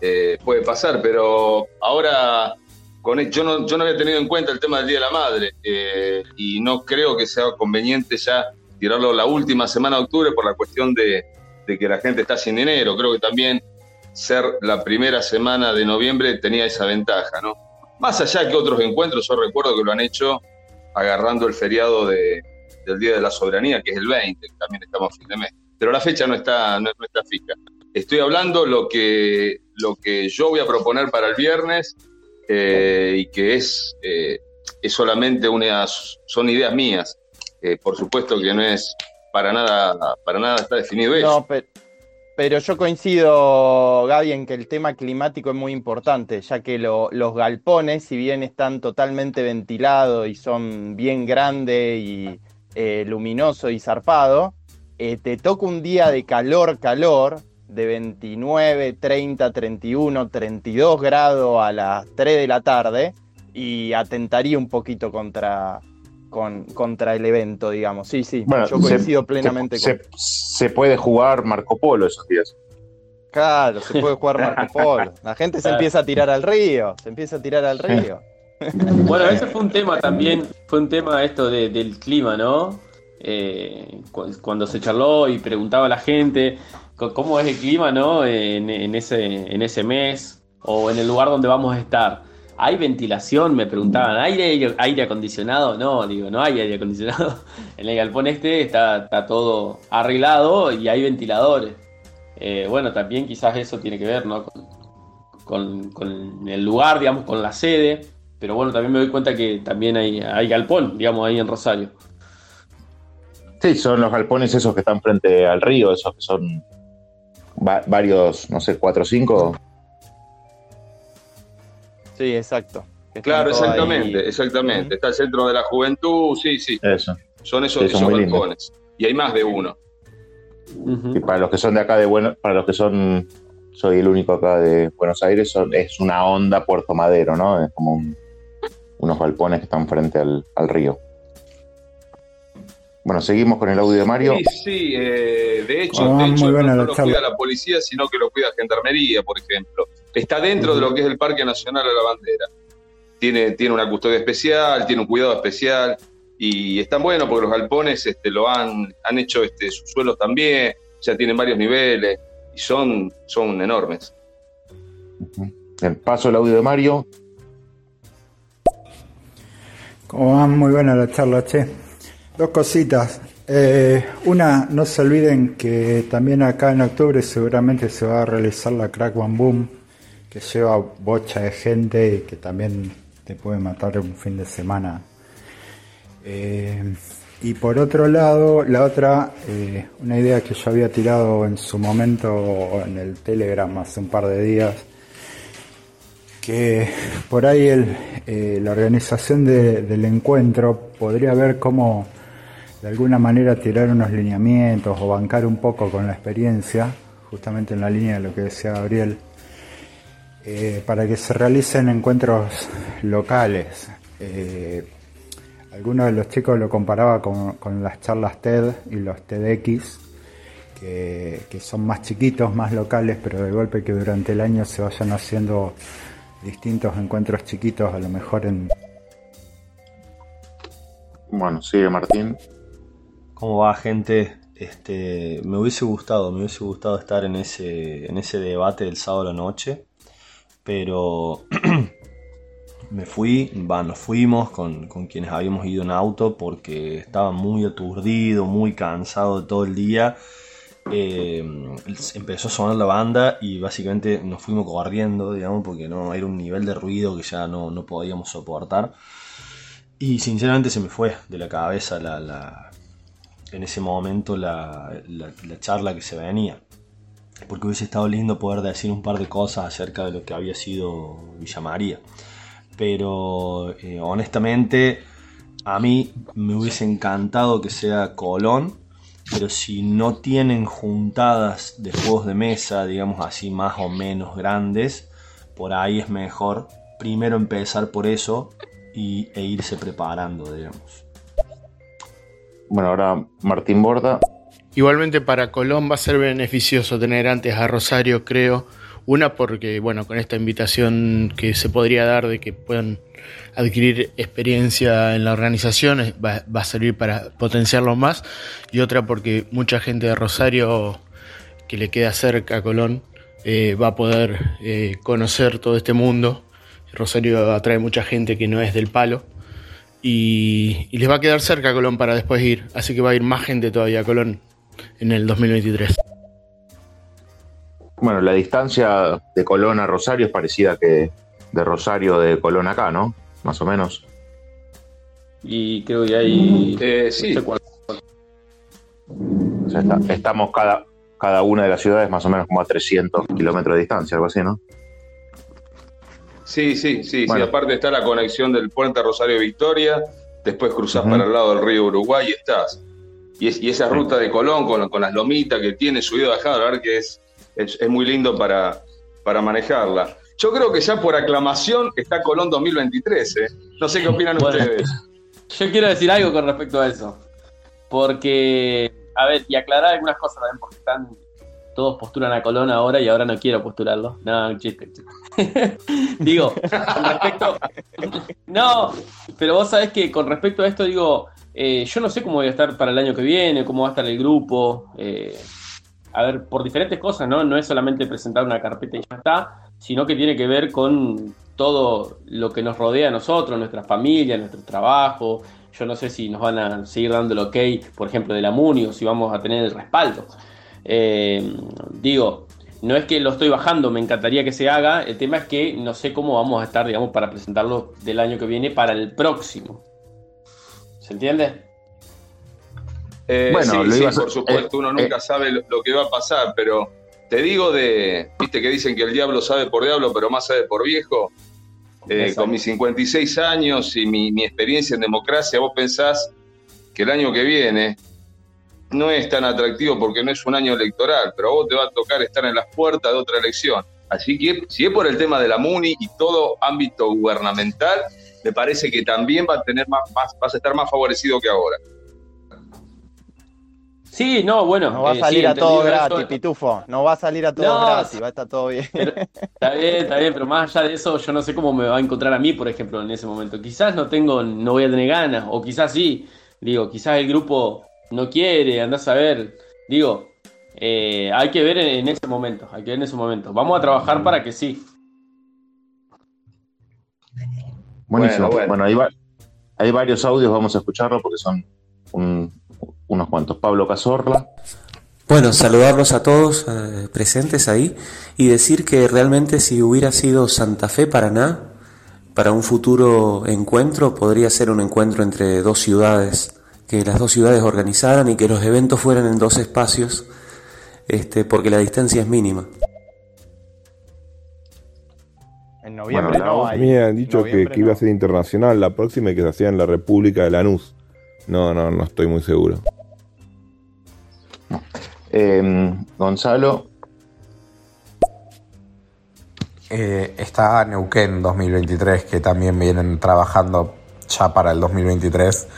eh, puede pasar, pero ahora con el- yo, no, yo no había tenido en cuenta el tema del Día de la Madre eh, y no creo que sea conveniente ya tirarlo la última semana de octubre por la cuestión de, de que la gente está sin dinero. Creo que también ser la primera semana de noviembre tenía esa ventaja, ¿no? Más allá que otros encuentros, yo recuerdo que lo han hecho agarrando el feriado de- del Día de la Soberanía, que es el 20, que también estamos a fin de mes. Pero la fecha no está, no, no está fija. Estoy hablando lo que, lo que yo voy a proponer para el viernes eh, y que es, eh, es solamente unas, son ideas mías. Eh, por supuesto que no es para nada, para nada está definido eso. No, pe- pero yo coincido, Gaby, en que el tema climático es muy importante, ya que lo- los galpones, si bien están totalmente ventilados y son bien grandes y eh, luminoso y zarpado, eh, te toca un día de calor, calor, de 29, 30, 31, 32 grados a las 3 de la tarde y atentaría un poquito contra, con, contra el evento, digamos. Sí, sí, Bueno, yo se- coincido plenamente se, con... se- se puede jugar Marco Polo esos días. Claro, se puede jugar Marco Polo. La gente se empieza a tirar al río, se empieza a tirar al río. Bueno, ese fue un tema también, fue un tema esto de- del clima, ¿no? Eh, cu- cuando se charló y preguntaba a la gente cómo es el clima, ¿no? En, en ese, en ese mes o en el lugar donde vamos a estar. ¿Hay ventilación? Me preguntaban, ¿hay aire, aire acondicionado? No, digo, no hay aire acondicionado. En el galpón este está, todo arreglado y hay ventiladores. Eh, bueno, también quizás eso tiene que ver, ¿no? Con, el lugar, digamos, con la sede. Pero bueno, también me doy cuenta que también hay, hay galpón, digamos, ahí en Rosario. Sí, son los galpones esos que están frente al río, esos que son va- varios, no sé, cuatro o cinco. Sí, exacto. Claro, ahí. exactamente, exactamente. Está el centro de la juventud, sí, sí. Eso. Son esos, Sí, son esos lindos. balcones. Y hay más de uno. Y para los que son de acá de Buenos, para los que son, soy el único acá de Buenos Aires, son- es una onda Puerto Madero, ¿no? Es como un- unos galpones que están frente al, al río. Bueno, seguimos con el audio de Mario. Sí, sí, eh, de hecho, Ah, de muy hecho no, buena no la lo charla. cuida la policía, sino que lo cuida Gendarmería, por ejemplo. Está dentro de lo que es el Parque Nacional de la Bandera. Tiene, tiene una custodia especial, tiene un cuidado especial y están buenos porque los galpones este, lo han, han hecho este, sus suelos también, ya tienen varios niveles y son, son enormes. El paso el audio de Mario. Como van, muy buena la charla, che. Dos cositas. Eh, una, no se olviden que también acá en octubre seguramente se va a realizar la Crack One Boom, que lleva bocha de gente y que también te puede matar un fin de semana. Eh, y por otro lado, la otra, eh, una idea que yo había tirado en su momento en el Telegram hace un par de días, que por ahí el, eh, la organización de- del encuentro podría ver cómo de alguna manera tirar unos lineamientos o bancar un poco con la experiencia, justamente en la línea de lo que decía Gabriel, eh, para que se realicen encuentros locales. Eh, algunos de los chicos lo comparaba con, con las charlas TED y los TEDx, que, que son más chiquitos, más locales, pero de golpe que durante el año se vayan haciendo distintos encuentros chiquitos, a lo mejor en... Bueno, sigue Martín. ¿Cómo va, gente? Este, me hubiese gustado, me hubiese gustado estar en ese, en ese debate del sábado a la noche, pero me fui, nos fuimos con, con quienes habíamos ido en auto porque estaba muy aturdido, muy cansado todo el día. Eh, empezó a sonar la banda y básicamente nos fuimos corriendo, digamos, porque no era un nivel de ruido que ya no, no podíamos soportar. Y sinceramente se me fue de la cabeza la, en ese momento la- la charla que se venía. Porque hubiese estado lindo poder decir un par de cosas acerca de lo que había sido Villa María. Pero eh, honestamente a mí me hubiese encantado que sea Colón. Pero si no tienen juntadas de juegos de mesa, digamos así, más o menos grandes, por ahí es mejor primero empezar por eso y, e irse preparando, digamos. Bueno, ahora Martín Borda. Igualmente para Colón va a ser beneficioso tener antes a Rosario, creo. Una porque, bueno, con esta invitación que se podría dar de que puedan adquirir experiencia en la organización, va, va a servir para potenciarlo más. Y otra porque mucha gente de Rosario que le queda cerca a Colón eh, va a poder eh, conocer todo este mundo. Rosario atrae mucha gente que no es del palo. Y, y les va a quedar cerca a Colón para después ir. Así que va a ir más gente todavía a Colón en el 2023. Bueno, la distancia de Colón a Rosario es parecida que de Rosario de Colón acá, ¿no? Más o menos. Y creo que hay. Eh, sí. no sé cuál- O sea, está- estamos cada, cada una de las ciudades más o menos como a 300 kilómetros de distancia, algo así, ¿no? Sí, sí, sí, Bueno. sí. Aparte está la conexión del puente Rosario Victoria, después cruzás para el lado del río Uruguay y estás. Y, es- y esa ruta de Colón con, con las lomitas que tiene subido bajado, la verdad que es, es, es muy lindo para, para manejarla. Yo creo que ya por aclamación está Colón 2023, ¿eh? No sé qué opinan Bueno. ustedes. Yo quiero decir algo con respecto a eso. Porque, a ver, y aclarar algunas cosas también, porque están. Todos postulan a Colón ahora y ahora no quiero postularlo. No, chiste, digo, con respecto. No, pero vos sabés que con respecto a esto, digo, eh, yo no sé cómo voy a estar para el año que viene, cómo va a estar el grupo. eh, a ver, por diferentes cosas, ¿no? No es solamente presentar una carpeta y ya está, sino que tiene que ver con todo lo que nos rodea a nosotros, nuestra familia, nuestro trabajo. Yo no sé si nos van a seguir dando el ok, por ejemplo, de la MUNI o si vamos a tener el respaldo. Eh, digo, no es que lo estoy bajando, me encantaría que se haga. El tema es que no sé cómo vamos a estar, digamos, para presentarlo del año que viene para el próximo. ¿Se entiende? Eh, Bueno, sí, lo sí, iba a hacer- por supuesto, uno nunca sabe lo, lo que va a pasar, pero te digo de, viste que dicen que el diablo sabe por diablo, pero más sabe por viejo. Eh, con mis 56 años y mi, mi experiencia en democracia, vos pensás que el año que viene no es tan atractivo porque no es un año electoral, pero a vos te va a tocar estar en las puertas de otra elección. Así que si es por el tema de la MUNI y todo ámbito gubernamental, me parece que también va a tener más, más vas a estar más favorecido que ahora. Sí, no, bueno. No va a eh, salir sí, a todo gratis, eso. Pitufo. No va a salir a todo No, gratis, va a estar todo bien. Está bien, está bien, pero más allá de eso, yo no sé cómo me va a encontrar a mí, por ejemplo, en ese momento. Quizás no tengo, no voy a tener ganas, o quizás sí. Digo, quizás el grupo no quiere, andás a ver. Digo, eh, hay que ver en, en ese momento, hay que ver en ese momento. Vamos a trabajar para que sí. Buenísimo. Bueno, Bueno, bueno. hay, va- hay varios audios, vamos a escucharlos porque son un- unos cuantos. Pablo Cazorla. Bueno, saludarlos a todos eh, presentes ahí y decir que realmente si hubiera sido Santa Fe Paraná, para un futuro encuentro podría ser un encuentro entre dos ciudades, que las dos ciudades organizaran y que los eventos fueran en dos espacios, este, porque la distancia es mínima. En noviembre Bueno, no hay. Me han dicho que, iba a ser internacional la próxima y que se hacía en la República de Lanús. No, no, no estoy muy seguro. Eh, Gonzalo. Eh, está Neuquén 2023, que también vienen trabajando ya para el 2023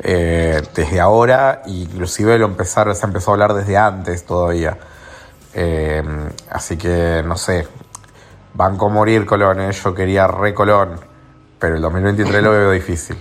eh, desde ahora, inclusive lo empezar, se empezó a hablar desde antes todavía. Eh, así que no sé, Banco morir Colón, ¿eh? yo quería re Colón, pero el 2023 lo veo difícil.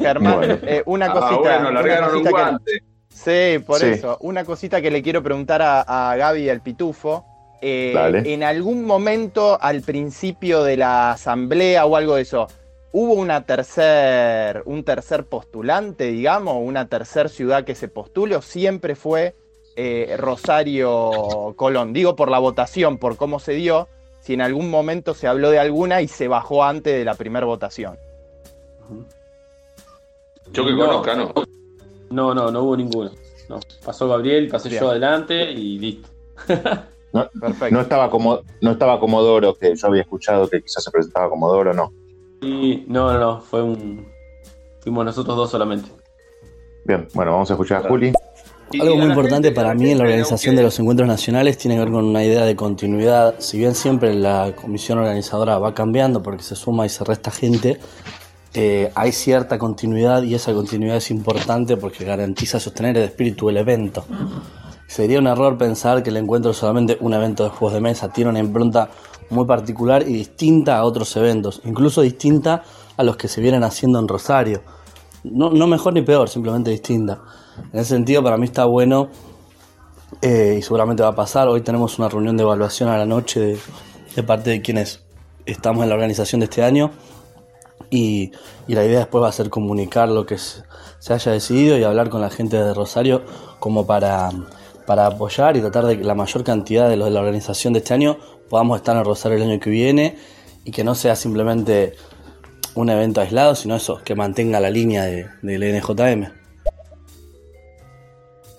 Germán, Bueno. eh, una Ah, cosita. bueno, una largaron un cosita que-. Sí, por Sí. eso. Una cosita que le quiero preguntar a, a Gaby y al Pitufo. Eh, Dale. en algún momento al principio de la asamblea o algo de eso, ¿hubo una tercer, un tercer postulante, digamos, una tercer ciudad que se postule o siempre fue eh, Rosario Colón? Digo por la votación, por cómo se dio, si en algún momento se habló de alguna y se bajó antes de la primera votación. Yo que No. conozca, no. No, no, no hubo ninguno. No. Pasó Gabriel, pasé Bien. yo adelante y listo. No, Perfecto. no estaba como no estaba Comodoro, que yo había escuchado que quizás se presentaba Comodoro, no. Y no, no, no, fue un. Fuimos nosotros dos solamente. Bien, bueno, vamos a escuchar a Juli. Algo muy importante para mí en la organización de los encuentros nacionales tiene que ver con una idea de continuidad. Si bien siempre la comisión organizadora va cambiando porque se suma y se resta gente, eh, hay cierta continuidad y esa continuidad es importante porque garantiza sostener el espíritu del evento. Sería un error pensar que el encuentro es solamente un evento de juegos de mesa, tiene una impronta muy particular y distinta a otros eventos, incluso distinta a los que se vienen haciendo en Rosario. No, no mejor ni peor, simplemente distinta. En ese sentido, para mí está bueno eh, y seguramente va a pasar. Hoy tenemos una reunión de evaluación a la noche de, de parte de quienes estamos en la organización de este año y, y la idea después va a ser comunicar lo que se, haya decidido y hablar con la gente de Rosario como para, para apoyar y tratar de que la mayor cantidad de los de la organización de este año podamos estar en Rosario el año que viene y que no sea simplemente un evento aislado, sino eso, que mantenga la línea de, del NJM.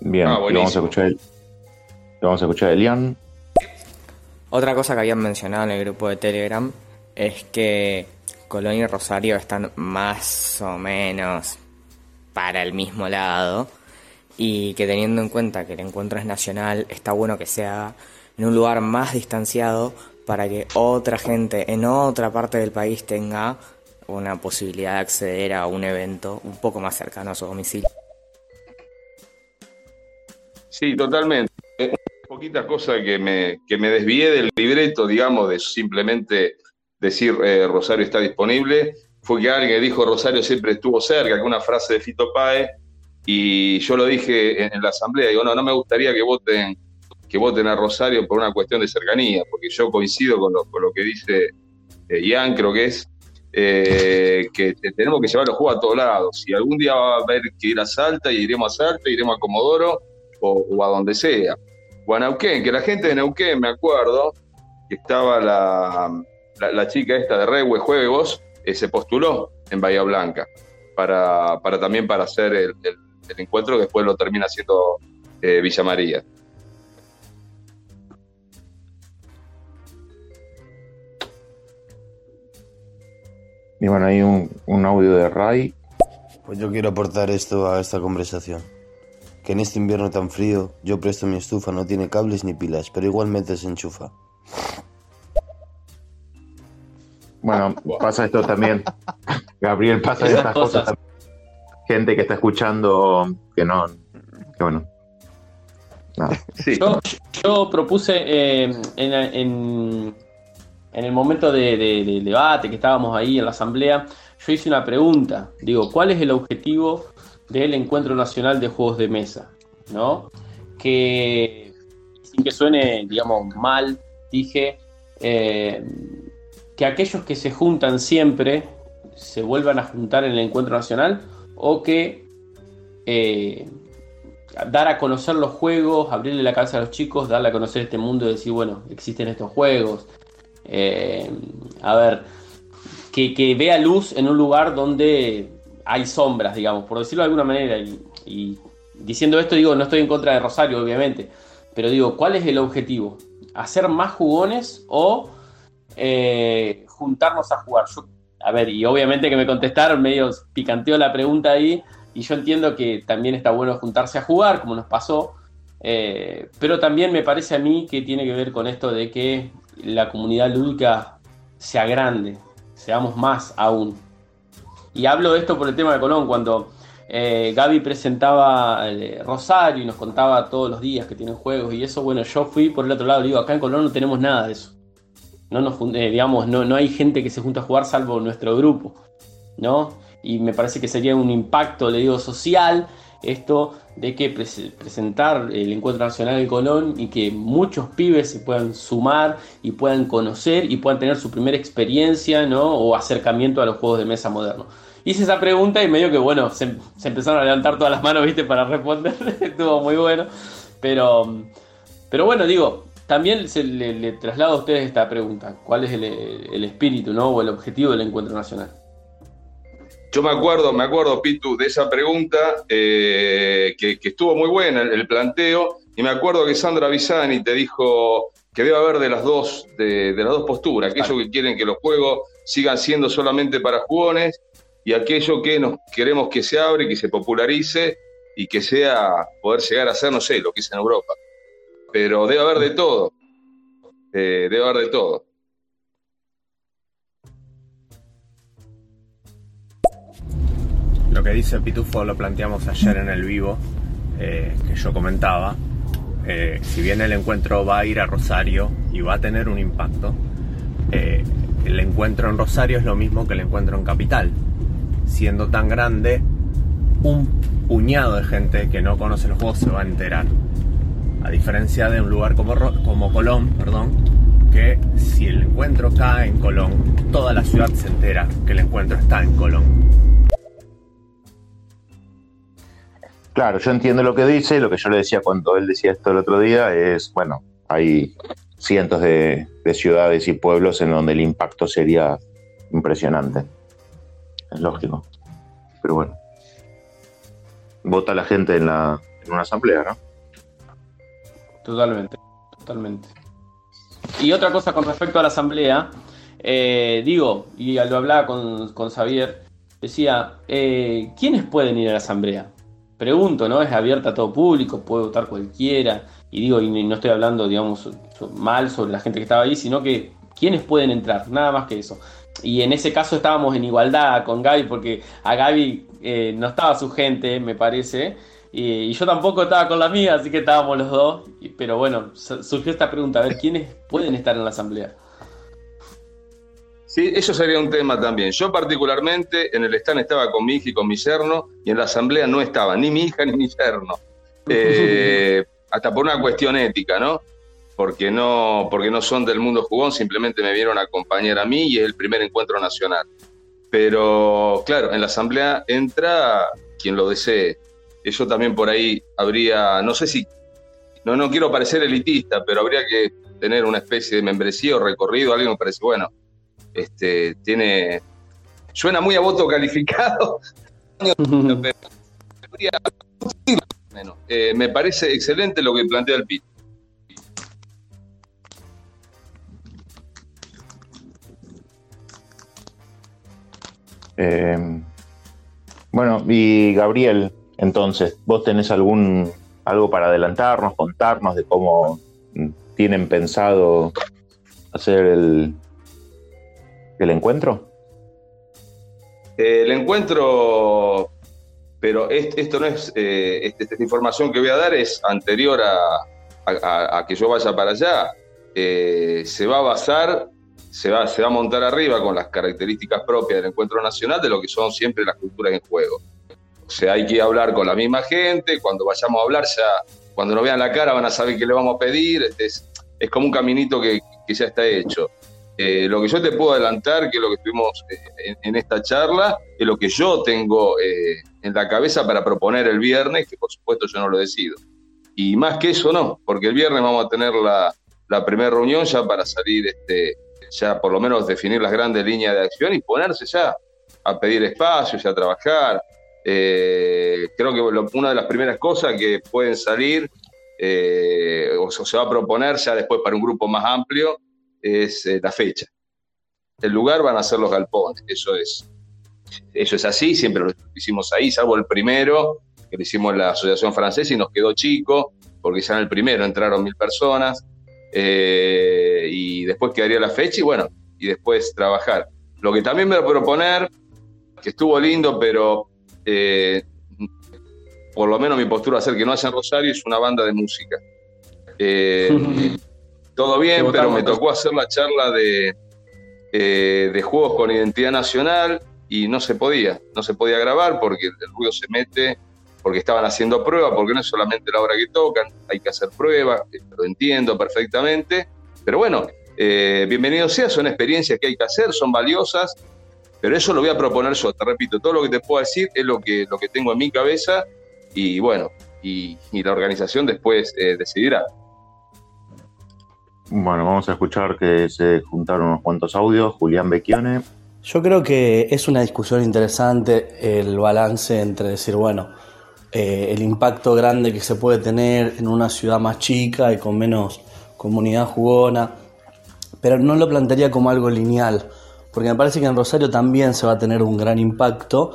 Bien, Ah, y vamos a escuchar el, y vamos a escuchar a Elian. Otra cosa que habían mencionado en el grupo de Telegram es que Colón y Rosario están más o menos para el mismo lado y que teniendo en cuenta que el encuentro es nacional, está bueno que sea en un lugar más distanciado para que otra gente en otra parte del país tenga una posibilidad de acceder a un evento un poco más cercano a su domicilio. Sí, totalmente. Eh, Poquita cosa que me, que me desvié del libreto, digamos, de simplemente decir eh, Rosario está disponible, fue que alguien dijo Rosario siempre estuvo cerca, que una frase de Fito Páez, y yo lo dije en la asamblea, digo, no, no me gustaría que voten, que voten a Rosario por una cuestión de cercanía, porque yo coincido con lo, con lo que dice eh, Ian, creo que es, eh, que te- tenemos que llevar los juegos a todos lados. Si algún día va a haber que ir a Salta, y iremos a Salta, iremos a Comodoro o, a donde sea. O a Neuquén, que la gente de Neuquén, me acuerdo, que estaba la, la, chica esta de Rewe Juegos, eh, se postuló en Bahía Blanca para, para también para hacer el encuentro que después lo termina haciendo eh, Villa María. Y bueno, hay un, un audio de Ray. Pues yo quiero aportar esto a esta conversación. Que en este invierno tan frío, yo presto mi estufa, no tiene cables ni pilas, pero igualmente se enchufa. Bueno, pasa esto también. Gabriel, pasa Esas estas cosas. cosas. también. Gente que está escuchando que no. Que bueno. Nada. Sí. Yo, yo propuse eh, en, en- en el momento de, de- del debate que estábamos ahí en la asamblea, yo hice una pregunta. Digo, ¿cuál es el objetivo del Encuentro Nacional de Juegos de Mesa? ¿No? Que, sin que suene, digamos, mal, dije eh, que aquellos que se juntan siempre se vuelvan a juntar en el Encuentro Nacional o que eh, dar a conocer los juegos, abrirle la cabeza a los chicos, darle a conocer este mundo y decir, bueno, existen estos juegos. Eh, a ver, que, vea luz en un lugar donde hay sombras, digamos, por decirlo de alguna manera. Y, y diciendo esto, digo, no estoy en contra de Rosario, obviamente, pero digo, ¿cuál es el objetivo? ¿Hacer más jugones o eh, juntarnos a jugar? Yo, a ver, y obviamente que me contestaron, medio picanteó la pregunta ahí, y yo entiendo que también está bueno juntarse a jugar, como nos pasó, eh, pero también me parece a mí que tiene que ver con esto de que la comunidad lúdica sea grande, seamos más aún. Y hablo de esto por el tema de Colón, cuando eh, Gaby presentaba eh, Rosario y nos contaba todos los días que tienen juegos y eso, bueno, yo fui por el otro lado, digo, acá en Colón no tenemos nada de eso. No nos digamos, no, no hay gente que se junta a jugar salvo nuestro grupo, ¿no? Y me parece que sería un impacto, le digo, social esto de que presentar el encuentro nacional en Colón y que muchos pibes se puedan sumar y puedan conocer y puedan tener su primera experiencia, ¿no? O acercamiento a los juegos de mesa modernos hice esa pregunta y medio que, bueno, se, empezaron a levantar todas las manos, viste, para responder. Estuvo muy bueno. Pero, pero bueno, digo, también se le, traslado a ustedes esta pregunta. ¿Cuál es el, espíritu, no? O el objetivo del encuentro nacional. Yo me acuerdo, me acuerdo, Pitu, de esa pregunta, eh, que, estuvo muy buena el, planteo, y me acuerdo que Sandra Bisani te dijo que debe haber de las dos, de, de las dos posturas, aquellos que quieren que los juegos sigan siendo solamente para jugones y aquello que nos queremos que se abre, que se popularice y que sea poder llegar a ser, no sé, lo que es en Europa. Pero debe haber de todo. Eh, debe haber de todo. Lo que dice Pitufo lo planteamos ayer en el vivo, eh, que yo comentaba. Eh, si bien el encuentro va a ir a Rosario y va a tener un impacto, el encuentro en Rosario es lo mismo que el encuentro en Capital siendo tan grande, un puñado de gente que no conoce los juegos se va a enterar. A diferencia de un lugar como, como Colón, perdón, que si el encuentro cae en Colón, toda la ciudad se entera que el encuentro está en Colón. Claro, yo entiendo lo que dice, lo que yo le decía cuando él decía esto el otro día es, bueno, hay cientos de ciudades y pueblos en donde el impacto sería impresionante es lógico. Pero bueno. Vota la gente en, la, en una asamblea, ¿no? Totalmente, totalmente. Y otra cosa con respecto a la asamblea, eh, digo, y lo hablaba con, con Xavier, decía, eh, ¿quiénes pueden ir a la asamblea? Pregunto, ¿no? Es abierta a todo público, puede votar cualquiera. Y digo, y no estoy hablando, digamos, mal sobre la gente que estaba ahí, sino que ¿quiénes pueden entrar? Nada más que eso y en ese caso estábamos en igualdad con Gaby, porque a Gaby eh, no estaba su gente, me parece, y, yo tampoco estaba con la mía, así que estábamos los dos. Pero bueno, surgió esta pregunta, a ver, ¿quiénes pueden estar en la asamblea? Sí, eso sería un tema también. Yo particularmente en el stand estaba con mi hija y con mi yerno, y en la asamblea no estaba ni mi hija ni mi yerno. Eh, hasta por una cuestión ética, ¿no? porque no, porque no son del mundo jugón, simplemente me vieron a acompañar a mí y es el primer encuentro nacional. Pero claro, en la asamblea entra quien lo desee. Eso también por ahí habría, no sé si, no, no quiero parecer elitista, pero habría que tener una especie de membresía o recorrido, alguien me parece, bueno, este, tiene, suena muy a voto calificado, eh, me parece excelente lo que plantea el PIT. Eh, bueno, y Gabriel, entonces, ¿vos tenés algún algo para adelantarnos, contarnos de cómo tienen pensado hacer el, el encuentro? El encuentro, pero esto no es, eh, este, esta información que voy a dar es anterior a, que yo vaya para allá. Eh, se va a basar se va, a montar arriba con las características propias del encuentro nacional de lo que son siempre las culturas en juego. O sea, hay que hablar con la misma gente, cuando vayamos a hablar ya, cuando nos vean la cara van a saber qué le vamos a pedir, es, es como un caminito que, que ya está hecho. Eh, lo que yo te puedo adelantar, que es lo que estuvimos eh, en, esta charla, es lo que yo tengo eh, en la cabeza para proponer el viernes, que por supuesto yo no lo decido. Y más que eso no, porque el viernes vamos a tener la, primera reunión ya para salir este, ya por lo menos definir las grandes líneas de acción y ponerse ya a pedir espacios a trabajar. Creo que una de las primeras cosas que pueden salir o, se va a proponer ya después para un grupo más amplio es eh, la fecha. El lugar van a ser los galpones, eso es, eso es así, siempre lo hicimos ahí, salvo el primero, que lo hicimos en la Asociación Francesa y nos quedó chico, porque ya en el primero entraron mil personas. Eh, y después quedaría la fecha y bueno, y después trabajar. Lo que también me voy a proponer, que estuvo lindo, pero eh, por lo menos mi postura va a ser que no haya Rosario, es una banda de música. todo bien, pero me tocó hacer la charla de, eh, de juegos con identidad nacional y no se podía, no se podía grabar porque el ruido se mete, porque estaban haciendo pruebas, porque no es solamente la hora que tocan, hay que hacer pruebas, lo entiendo perfectamente, pero bueno, eh, bienvenido sea, son experiencias que hay que hacer, son valiosas, pero eso lo voy a proponer yo, te repito, todo lo que te puedo decir es lo que, lo que tengo en mi cabeza y bueno, y, y la organización después eh, decidirá. Bueno, vamos a escuchar que se juntaron unos cuantos audios. Julián Becchione. Yo creo que es una discusión interesante el balance entre decir, bueno, eh, el impacto grande que se puede tener en una ciudad más chica y con menos comunidad jugona, pero no lo plantearía como algo lineal, porque me parece que en Rosario también se va a tener un gran impacto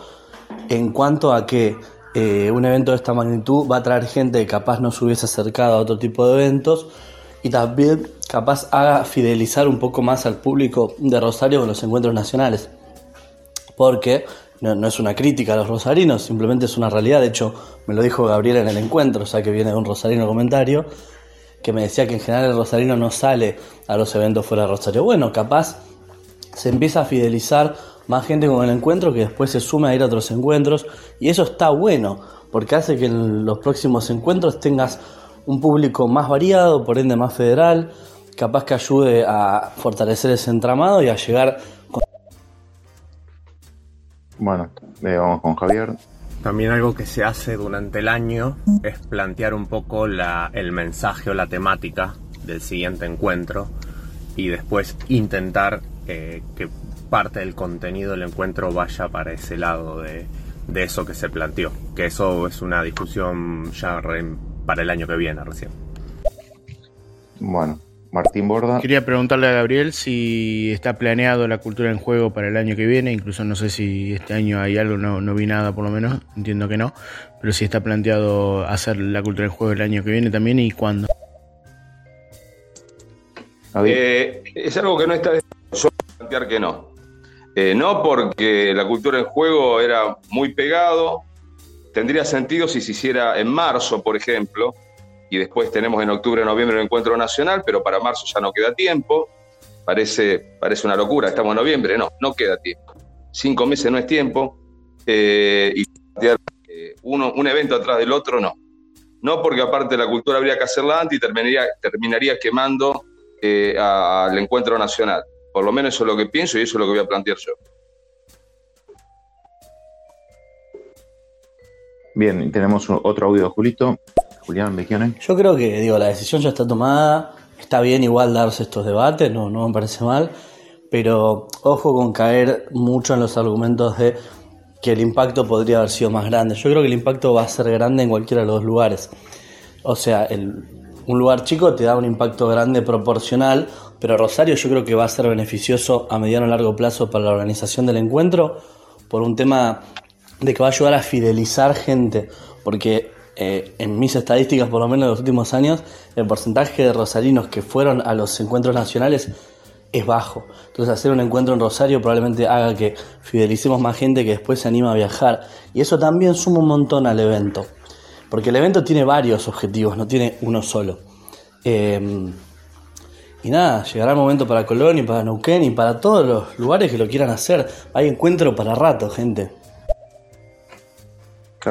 en cuanto a que eh, un evento de esta magnitud va a traer gente que capaz no se hubiese acercado a otro tipo de eventos y también capaz haga fidelizar un poco más al público de Rosario con los encuentros nacionales. Porque no, es una crítica a los rosarinos, simplemente es una realidad. De hecho, me lo dijo Gabriel en el encuentro, o sea que viene de un rosarino comentario, que me decía que en general el rosarino no sale a los eventos fuera de Rosario. Bueno, capaz se empieza a fidelizar más gente con el encuentro que después se sume a ir a otros encuentros y eso está bueno porque hace que en los próximos encuentros tengas un público más variado, por ende más federal, capaz que ayude a fortalecer ese entramado y a llegar con... Bueno, eh, vamos con Javier. También algo que se hace durante el año es plantear un poco la, el mensaje o la temática del siguiente encuentro y después intentar eh, que parte del contenido del encuentro vaya para ese lado de, de eso que se planteó. Que eso es una discusión ya re, para el año que viene recién. Bueno, Martín Borda. Quería preguntarle a Gabriel si está planeado la cultura en juego para el año que viene, incluso no sé si este año hay algo, no, no vi nada por lo menos, entiendo que no, pero si está planteado hacer la cultura en juego el año que viene también y cuándo. Eh, es algo que no está yo plantear que no. Eh, no porque la cultura en juego era muy pegado, tendría sentido si se hiciera en marzo, por ejemplo, y después tenemos en octubre, noviembre el encuentro nacional, pero para marzo ya no queda tiempo. Parece, parece una locura, estamos en noviembre, no, no queda tiempo. Cinco meses no es tiempo. Eh, y eh, uno, un evento atrás del otro, no. No porque aparte la cultura habría que hacerla antes y terminaría, terminaría quemando eh, al encuentro nacional. Por lo menos eso es lo que pienso y eso es lo que voy a plantear yo. Bien, tenemos otro audio Julito. Julián Becchione. Yo creo que, digo, la decisión ya está tomada. Está bien igual darse estos debates, no, no me parece mal. Pero ojo con caer mucho en los argumentos de que el impacto podría haber sido más grande. Yo creo que el impacto va a ser grande en cualquiera de los lugares. O sea, un lugar chico te da un impacto grande proporcional, pero Rosario yo creo que va a ser beneficioso a mediano y largo plazo para la organización del encuentro por un tema de que va a ayudar a fidelizar gente, porque eh, en mis estadísticas, por lo menos en los últimos años, el porcentaje de rosarinos que fueron a los encuentros nacionales es bajo. Entonces hacer un encuentro en Rosario probablemente haga que fidelicemos más gente que después se anima a viajar. Y eso también suma un montón al evento. Porque el evento tiene varios objetivos, no tiene uno solo. Eh, y nada, llegará el momento para Colón y para Neuquén y para todos los lugares que lo quieran hacer. Hay encuentro para rato, gente.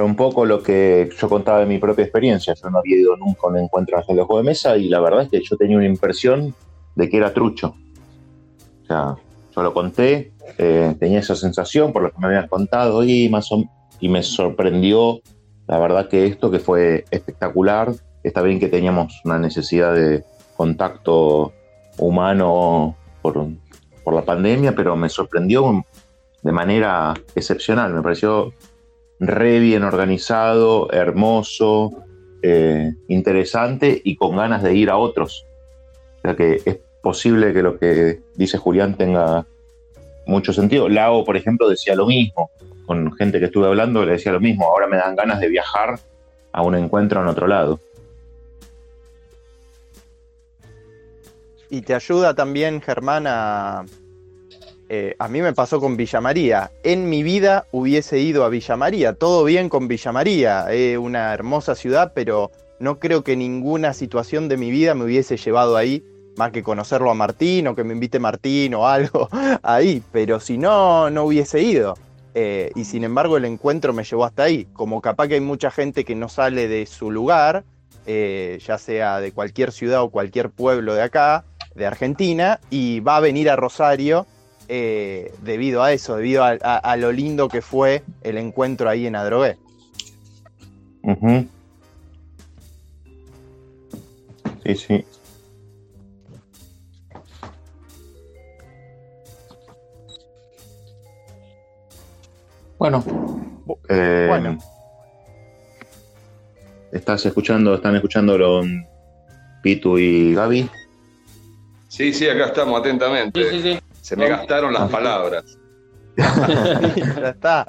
Un poco lo que yo contaba de mi propia experiencia. Yo no había ido nunca a un encuentro de de mesa y la verdad es que yo tenía una impresión de que era trucho. O sea, yo lo conté, eh, tenía esa sensación por lo que me habían contado y, más y me sorprendió, la verdad que esto que fue espectacular. Está bien que teníamos una necesidad de contacto humano por, por la pandemia, pero me sorprendió de manera excepcional. Me pareció re bien organizado, hermoso, eh, interesante y con ganas de ir a otros. O sea que es posible que lo que dice Julián tenga mucho sentido. Lao, por ejemplo, decía lo mismo. Con gente que estuve hablando le decía lo mismo. Ahora me dan ganas de viajar a un encuentro en otro lado. Y te ayuda también, Germán, a, Eh, a mí me pasó con Villa María. En mi vida hubiese ido a Villa María. Todo bien con Villa María. Es una hermosa ciudad, pero no creo que ninguna situación de mi vida me hubiese llevado ahí, más que conocerlo a Martín o que me invite Martín o algo ahí. Pero si no, no hubiese ido. Eh, y sin embargo el encuentro me llevó hasta ahí. Como capaz que hay mucha gente que no sale de su lugar, eh, ya sea de cualquier ciudad o cualquier pueblo de acá, de Argentina, y va a venir a Rosario eh, debido a eso, debido a, a- a lo lindo que fue el encuentro ahí en Adrogué. Sí, sí. Bueno. Eh, Bueno. ¿Estás escuchando, están escuchándolo Pitu y Gaby? Sí, sí, acá estamos atentamente. Se me gastaron las palabras. ya está.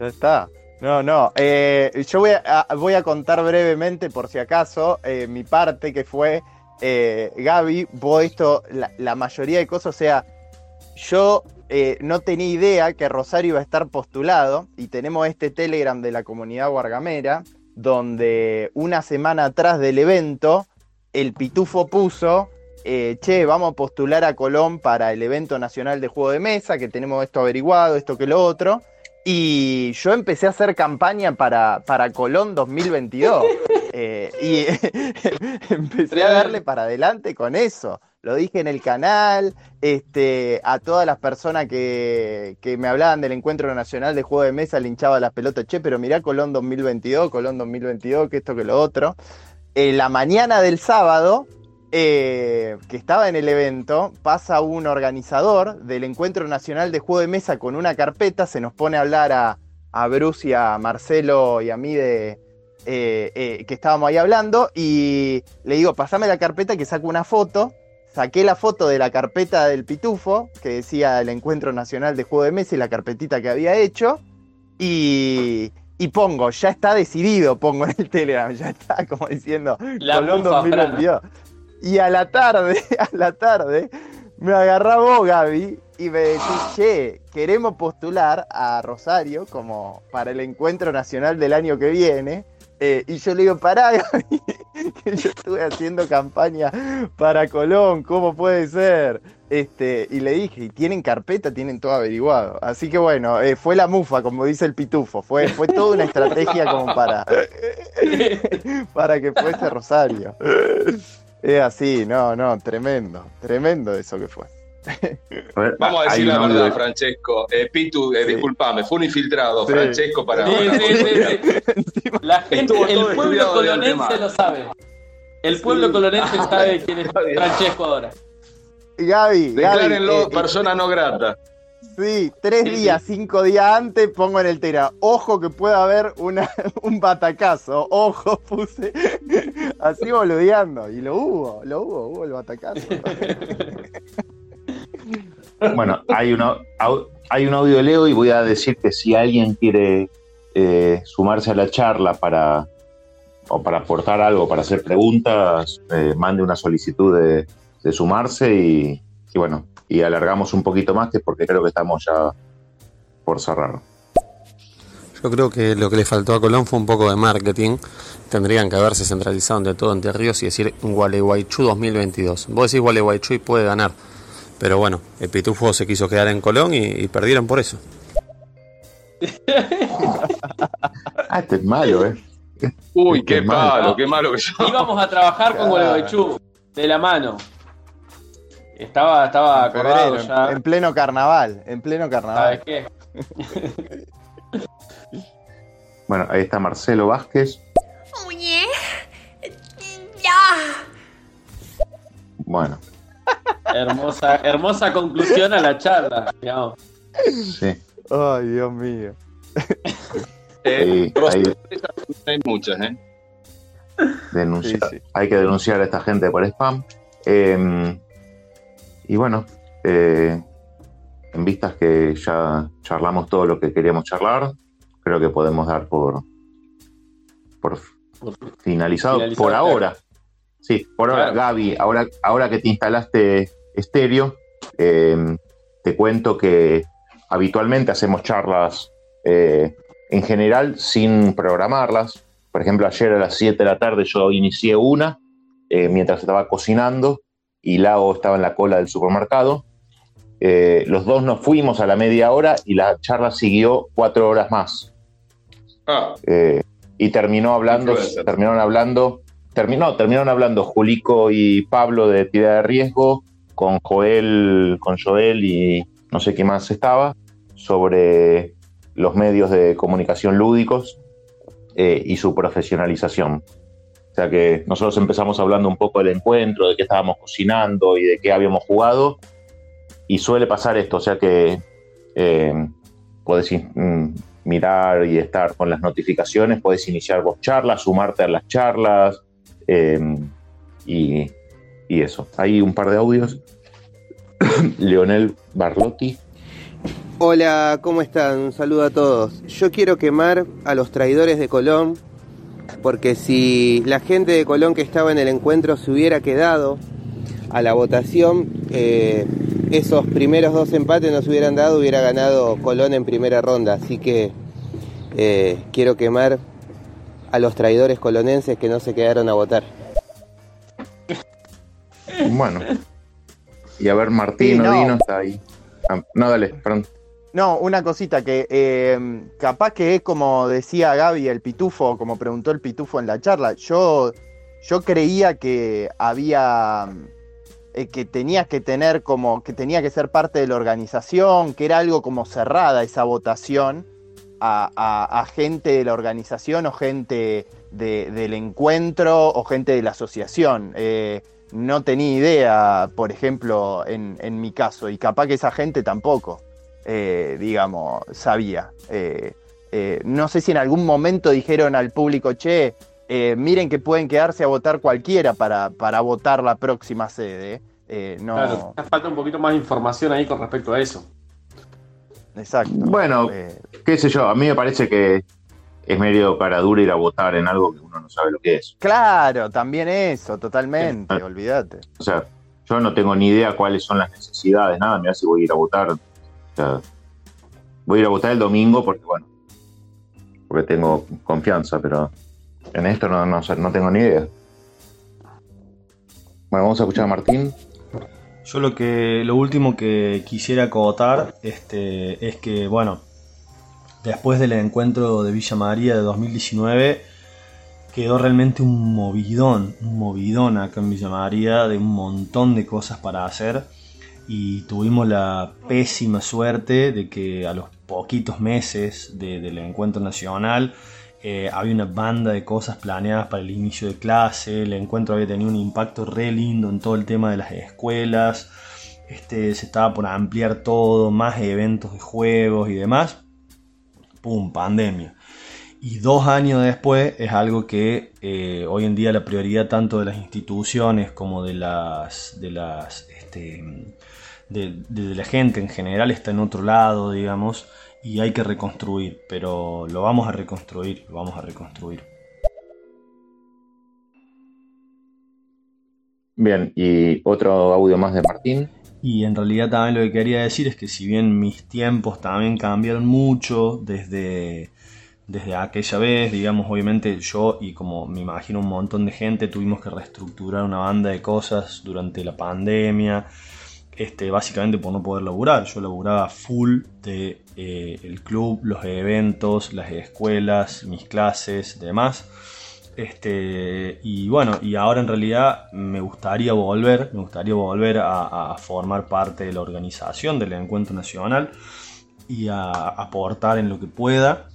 Ya está. No, no. eh, yo voy a, voy a contar brevemente, por si acaso, eh, mi parte que fue, eh, Gaby, vos esto, la, la mayoría de cosas, o sea, yo no tenía idea que Rosario iba a estar postulado y tenemos este Telegram de la comunidad guargamera, donde una semana atrás del evento, el Pitufo puso, eh, che, vamos a postular a Colón para el evento nacional de juego de mesa, que tenemos esto averiguado, esto que lo otro. Y yo empecé a hacer campaña para, para Colón 2022. eh, y empecé a darle para adelante con eso. Lo dije en el canal, este, a todas las personas que, que me hablaban del encuentro nacional de juego de mesa, le hinchaba las pelotas, che, pero mirá Colón 2022, Colón 2022, que esto, que lo otro. En la mañana del sábado, eh, que estaba en el evento, pasa un organizador del Encuentro Nacional de Juego de Mesa con una carpeta, se nos pone a hablar a, a Bruce y a Marcelo y a mí de eh, eh, que estábamos ahí hablando y le digo, pasame la carpeta que saco una foto. Saqué la foto de la carpeta del pitufo, que decía el Encuentro Nacional de Juego de Mesa y la carpetita que había hecho. Y, y pongo, ya está decidido, pongo en el Telegram, ya está como diciendo La Colón mufa, 2022. Y a la tarde, a la tarde, me agarrá vos, Gaby, y me decís, che, queremos postular a Rosario como para el encuentro nacional del año que viene. Eh, y yo le digo, pará, Gaby, que yo estuve haciendo campaña para Colón, ¿cómo puede ser? Este, y le dije, y tienen carpeta, tienen todo averiguado. Así que bueno, eh, fue la mufa, como dice el pitufo, fue, fue toda una estrategia como para, para que fuese Rosario. Es así, no, no, tremendo, tremendo eso que fue. Vamos a decir la verdad, Francesco. Eh, Pitu, eh, disculpame, fue un infiltrado, Sí. Francesco, para. Sí, sí, sí, sí. La gente, el pueblo colonense lo sabe. El pueblo colonense sabe quién es Francesco ahora. Gaby, Gaby, Declárenlo eh, persona no grata. Sí, tres días, cinco días antes pongo en el Tera. Ojo que pueda haber una, un batacazo. Ojo, puse así boludeando. Y lo hubo, lo hubo, hubo el batacazo. Bueno, hay, una, au- hay un audio de Leo y voy a decir que si alguien quiere eh, sumarse a la charla para o para aportar algo, para hacer preguntas, eh, mande una solicitud de, de sumarse y, y bueno, y alargamos un poquito más que porque creo que estamos ya por cerrar. Yo creo que lo que le faltó a Colón fue un poco de marketing. Tendrían que haberse centralizado entre todo Entre Ríos y decir Gualeguaychú 2022. Vos decís Gualeguaychú y puede ganar. Pero bueno, el Pitufo se quiso quedar en Colón y, y perdieron por eso. Ah, este es malo, ¿eh? Uy, qué malo. malo, qué malo que yo. Íbamos a trabajar con Gualeguaychú, de la mano. Estaba, estaba acordado Febrero, ya. en pleno carnaval, en pleno carnaval. ¿Sabes qué? Bueno, ahí está Marcelo Vázquez. Oye, ya. Bueno, Hermosa, hermosa conclusión a la charla. digamos. sí. Ay, Dios mío. Eh, Ahí- ahí- Hay muchas, ¿eh? denunciar. Hay que denunciar a esta gente por spam. Eh, y bueno, eh, en vistas que ya charlamos todo lo que queríamos charlar, creo que podemos dar por, por finalizado, Finalizado, por claro. ahora. Sí, por ahora. Gaby, ahora, ahora que te instalaste estéreo, eh, te cuento que habitualmente hacemos charlas eh, en general sin programarlas. Por ejemplo, ayer a las 7 de la tarde yo inicié una eh, mientras estaba cocinando y Lago estaba en la cola del supermercado. Eh, los dos nos fuimos a la media hora y la charla siguió cuatro horas más. Ah, Eh, y terminó hablando, terminaron hablando, terminó, terminaron hablando Julico y Pablo de Tira de Riesgo, con Joel, con Joel y no sé qué más estaba, sobre los medios de comunicación lúdicos eh, y su profesionalización. Sea que nosotros empezamos hablando un poco del encuentro, de qué estábamos cocinando y de qué habíamos jugado. Y suele pasar esto, o sea que eh, podés mm, mirar y estar con las notificaciones, podés iniciar vos charlas, sumarte a las charlas eh, y, y eso. Hay un par de audios. Leonel Barlotti. Hola, ¿cómo están? Un saludo a todos. Yo quiero quemar a los traidores de Colón, porque si la gente de Colón que estaba en el encuentro se hubiera quedado a la votación, eh, esos primeros dos empates no se hubieran dado, hubiera ganado Colón en primera ronda. Así que eh, quiero quemar a los traidores colonenses que no se quedaron a votar. Bueno. Y a ver, Martín Sí, no. Odino está ahí. Ah, no, dale, perdón. No, una cosita que eh, capaz que es como decía Gaby el pitufo, como preguntó el pitufo en la charla. Yo, yo creía que había eh, que tenías que tener como que tenía que ser parte de la organización, que era algo como cerrada esa votación a, gente de la organización o gente de- del encuentro o gente de la asociación. Eh, no tenía idea, por ejemplo, en, en mi caso, y capaz que esa gente tampoco eh, digamos, sabía. Eh, eh, no sé si en algún momento dijeron al público, che, eh, miren que pueden quedarse a votar cualquiera para, para votar la próxima sede. Eh, no, Claro, falta un poquito más de información ahí con respecto a eso. exacto. Bueno, qué sé yo, a mí me parece que es medio cara dura ir a votar en algo que uno no sabe lo que es. Claro, también eso, totalmente, olvídate. O sea, yo no tengo ni idea cuáles son las necesidades, nada, me hace voy a ir a votar. Voy a ir a votar el domingo porque, bueno, porque tengo confianza, pero en esto no, no, no tengo ni idea. Bueno, vamos a escuchar a Martín. Yo lo que lo último que quisiera acotar este, es que, bueno, después del encuentro de Villa María de 2019, quedó realmente un movidón, un movidón acá en Villa María de un montón de cosas para hacer. Y tuvimos la pésima suerte de que a los poquitos meses de- del encuentro nacional eh, había una banda de cosas planeadas para el inicio de clase, el encuentro había tenido un impacto re lindo en todo el tema de las escuelas, este, se estaba por ampliar todo, más eventos de juegos y demás. ¡Pum! Pandemia. Y dos años después es algo que eh, hoy en día la prioridad tanto de las instituciones como de las, de las este, de, de la gente en general está en otro lado, digamos, y hay que reconstruir, pero lo vamos a reconstruir, lo vamos a reconstruir. Bien, y otro audio más de Martín. Y en realidad también lo que quería decir es que si bien mis tiempos también cambiaron mucho desde, desde aquella vez, digamos, obviamente yo y como me imagino un montón de gente tuvimos que reestructurar una banda de cosas durante la pandemia, este, básicamente por no poder laburar. Yo laburaba full de eh, el club, los eventos, las escuelas, mis clases, demás. Este, y bueno, y ahora en realidad me gustaría volver, me gustaría volver a, formar parte de la organización del encuentro nacional y a aportar en lo que pueda.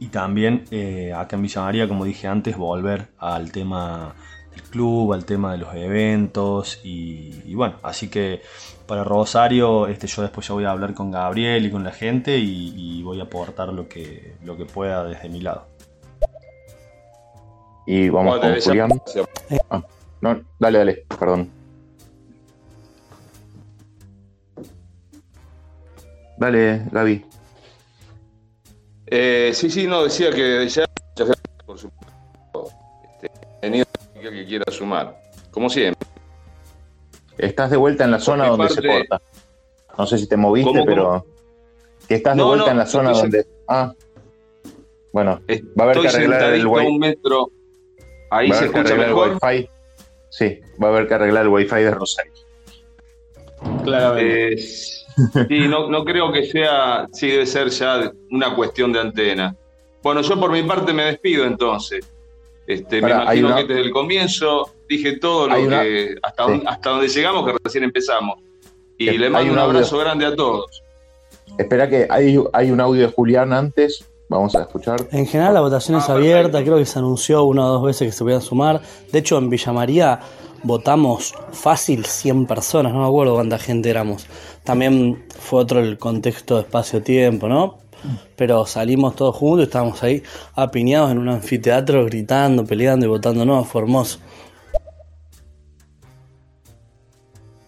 Y también eh, acá en Villa María, como dije antes, volver al tema del club, al tema de los eventos y, y bueno, así que para Rosario, este, yo después ya voy a hablar con Gabriel y con la gente y, y voy a aportar lo que, lo que pueda desde mi lado. Y vamos Bueno, con ya- Julián. Ah, no, dale, dale, perdón. Dale, Gaby. Eh, sí, sí, no, decía que ya, que quiera sumar. Como siempre. Estás de vuelta en la zona donde se corta. No sé si te moviste, ¿Cómo, pero que estás de No, vuelta no, en la zona donde. Ah. Bueno, va a haber que arreglar el un wifi. metro. Ahí va a se haber que escucha arreglar mejor. el wifi. Sí, va a haber que arreglar el wifi de Rosario. Eh, sí, no, no creo que sea, sí, debe ser ya una cuestión de antena. Bueno, yo por mi parte me despido entonces. Este, Pará, me imagino una- que desde el comienzo dije todo lo una- que hasta, Sí. don- hasta donde llegamos, que recién empezamos. Y le mando un un audio. abrazo grande a todos. Espera que hay, hay un audio de Julián antes. Vamos a escuchar. En general la votación es abierta, creo que se anunció una o dos veces que se podían sumar. De hecho, en Villa María votamos fácil 100 personas, no me acuerdo cuánta gente éramos. También fue otro el contexto de espacio-tiempo, ¿no? Pero salimos todos juntos y estábamos ahí apiñados en un anfiteatro gritando, peleando y votando, no, fue hermoso.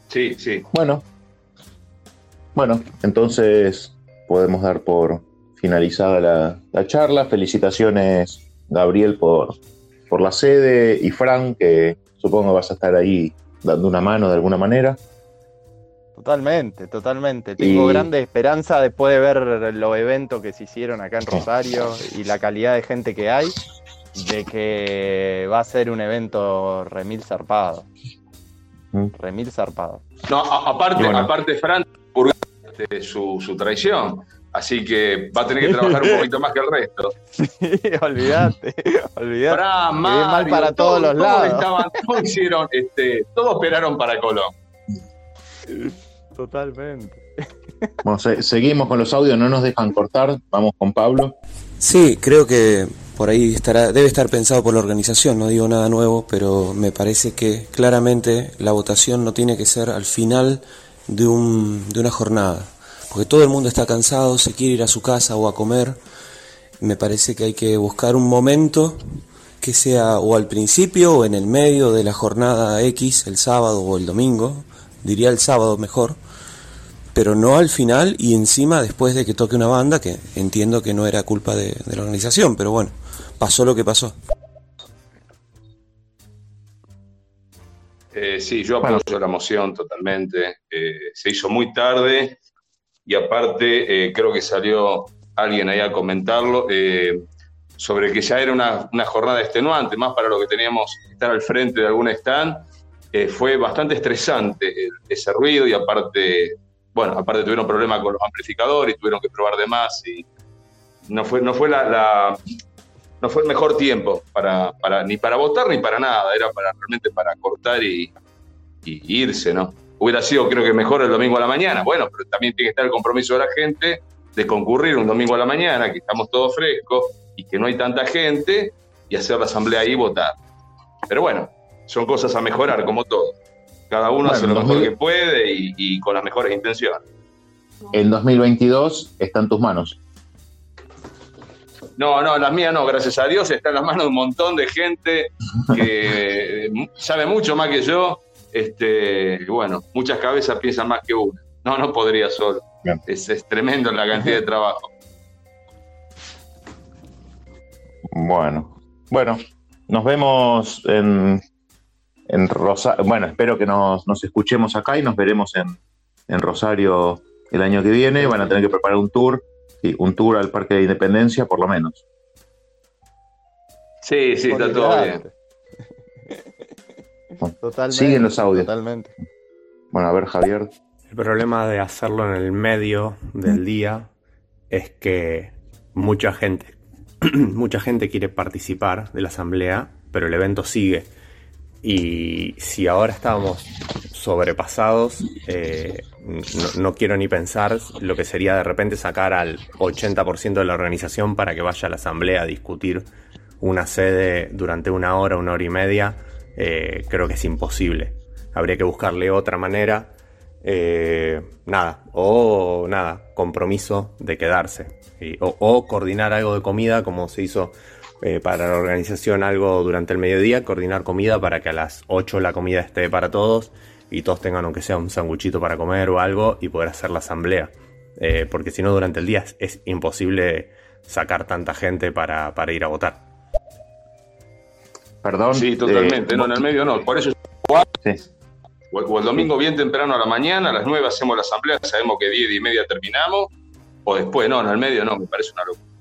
Sí, sí. Bueno. Bueno, entonces podemos dar por finalizada la, la charla. Felicitaciones, Gabriel, por, por la sede y Fran, que supongo vas a estar ahí dando una mano de alguna manera. Totalmente, totalmente. Tengo Y- grande esperanza después de ver los eventos que se hicieron acá en Rosario y la calidad de gente que hay, de que va a ser un evento remil zarpado. Mm. Remil zarpado. No, aparte, bueno. aparte Fran, por su, su traición. Así que va a tener que trabajar un poquito más que el resto. olvídate, olvídate. Fran, viene mal Mario, para todos los lados. estaban- todos hicieron, este, todos esperaron para Colón. Totalmente. Bueno, se- seguimos con los audios, no nos dejan cortar. Vamos con Pablo. Sí, creo que por ahí estará, debe estar pensado por la organización, no digo nada nuevo, pero me parece que claramente la votación no tiene que ser al final de, un, de una jornada, porque todo el mundo está cansado, se quiere ir a su casa o a comer. Me parece que hay que buscar un momento que sea o al principio o en el medio de la jornada X, el sábado o el domingo, diría el sábado mejor, pero no al final y encima después de que toque una banda, que entiendo que no era culpa de, de la organización, pero bueno, pasó lo que pasó. Eh, sí, yo apoyo la moción totalmente. Eh, se hizo muy tarde y aparte eh, creo que salió alguien ahí a comentarlo eh, sobre que ya era una, una jornada extenuante, más para lo que teníamos que estar al frente de algún stand. Eh, fue bastante estresante ese ruido y aparte, bueno, aparte tuvieron problemas con los amplificadores, tuvieron que probar de más y no fue, no fue la- no fue el mejor tiempo para, para, ni para votar ni para nada, era para realmente para cortar y, y irse, ¿no? Hubiera sido creo que mejor el domingo a la mañana, bueno, pero también tiene que estar el compromiso de la gente de concurrir un domingo a la mañana, que estamos todos frescos y que no hay tanta gente, y hacer la asamblea ahí y votar. Pero bueno, son cosas a mejorar, como todo. Cada uno Bueno, hace lo mejor 2000 que puede y, y con las mejores intenciones. El 2022 está en tus manos. No, no, las mías no, gracias a Dios, está en las manos de un montón de gente que sabe mucho más que yo. Este, bueno, muchas cabezas piensan más que una. No, no podría solo. Es, es tremendo la cantidad de trabajo. Bueno, bueno, nos vemos en, en Rosario. Bueno, espero que nos, nos escuchemos acá y nos veremos en, en Rosario el año que viene. Van a tener que preparar un tour, sí, un tour al Parque de Independencia, por lo menos. Sí, sí, está todo bien. Totalmente. Siguen los audios. Totalmente. Bueno, a ver, Javier. El problema de hacerlo en el medio del día es que mucha gente, mucha gente quiere participar de la asamblea, pero el evento sigue. Y si ahora estamos sobrepasados, eh, no, quiero ni pensar lo que sería de repente sacar al 80% de la organización para que vaya a la asamblea a discutir una sede durante una hora, una hora y media. Eh, creo que es imposible. Habría que buscarle otra manera. Eh, nada, o nada, compromiso de quedarse. O coordinar algo de comida, como se hizo eh, para la organización, algo durante el mediodía, coordinar comida para que a las 8 la comida esté para todos y todos tengan aunque sea un sanguchito para comer o algo y poder hacer la asamblea. Eh, porque si no, durante el día es, es imposible sacar tanta gente para, para ir a votar. Perdón. Sí, totalmente. eh, no, en el medio no. Por eso Sí. O, o el domingo bien temprano a la mañana, a las 9 hacemos la asamblea, sabemos que 10 y media terminamos, o después, no, en el medio no, me parece una locura.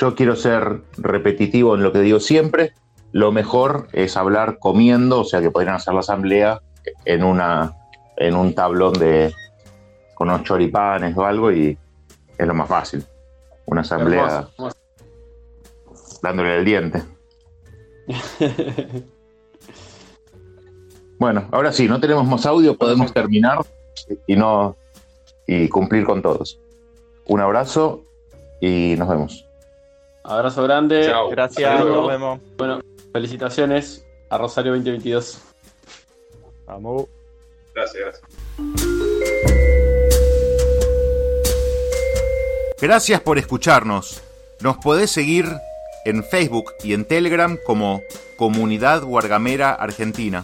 Yo quiero ser repetitivo en lo que digo siempre. Lo mejor es hablar comiendo, o sea que podrían hacer la asamblea en una en un tablón de con unos choripanes o algo y es lo más fácil. Una asamblea Hermoso, hermoso. dándole el diente. Bueno, ahora sí, no tenemos más audio, podemos terminar y no y cumplir con todos. Un abrazo y nos vemos. Abrazo grande. Chao. Gracias, nos vemos. Bueno, felicitaciones a Rosario 2022. Vamos. Gracias, gracias. Gracias por escucharnos. Nos podés seguir en Facebook y en Telegram como Comunidad Guargamera Argentina.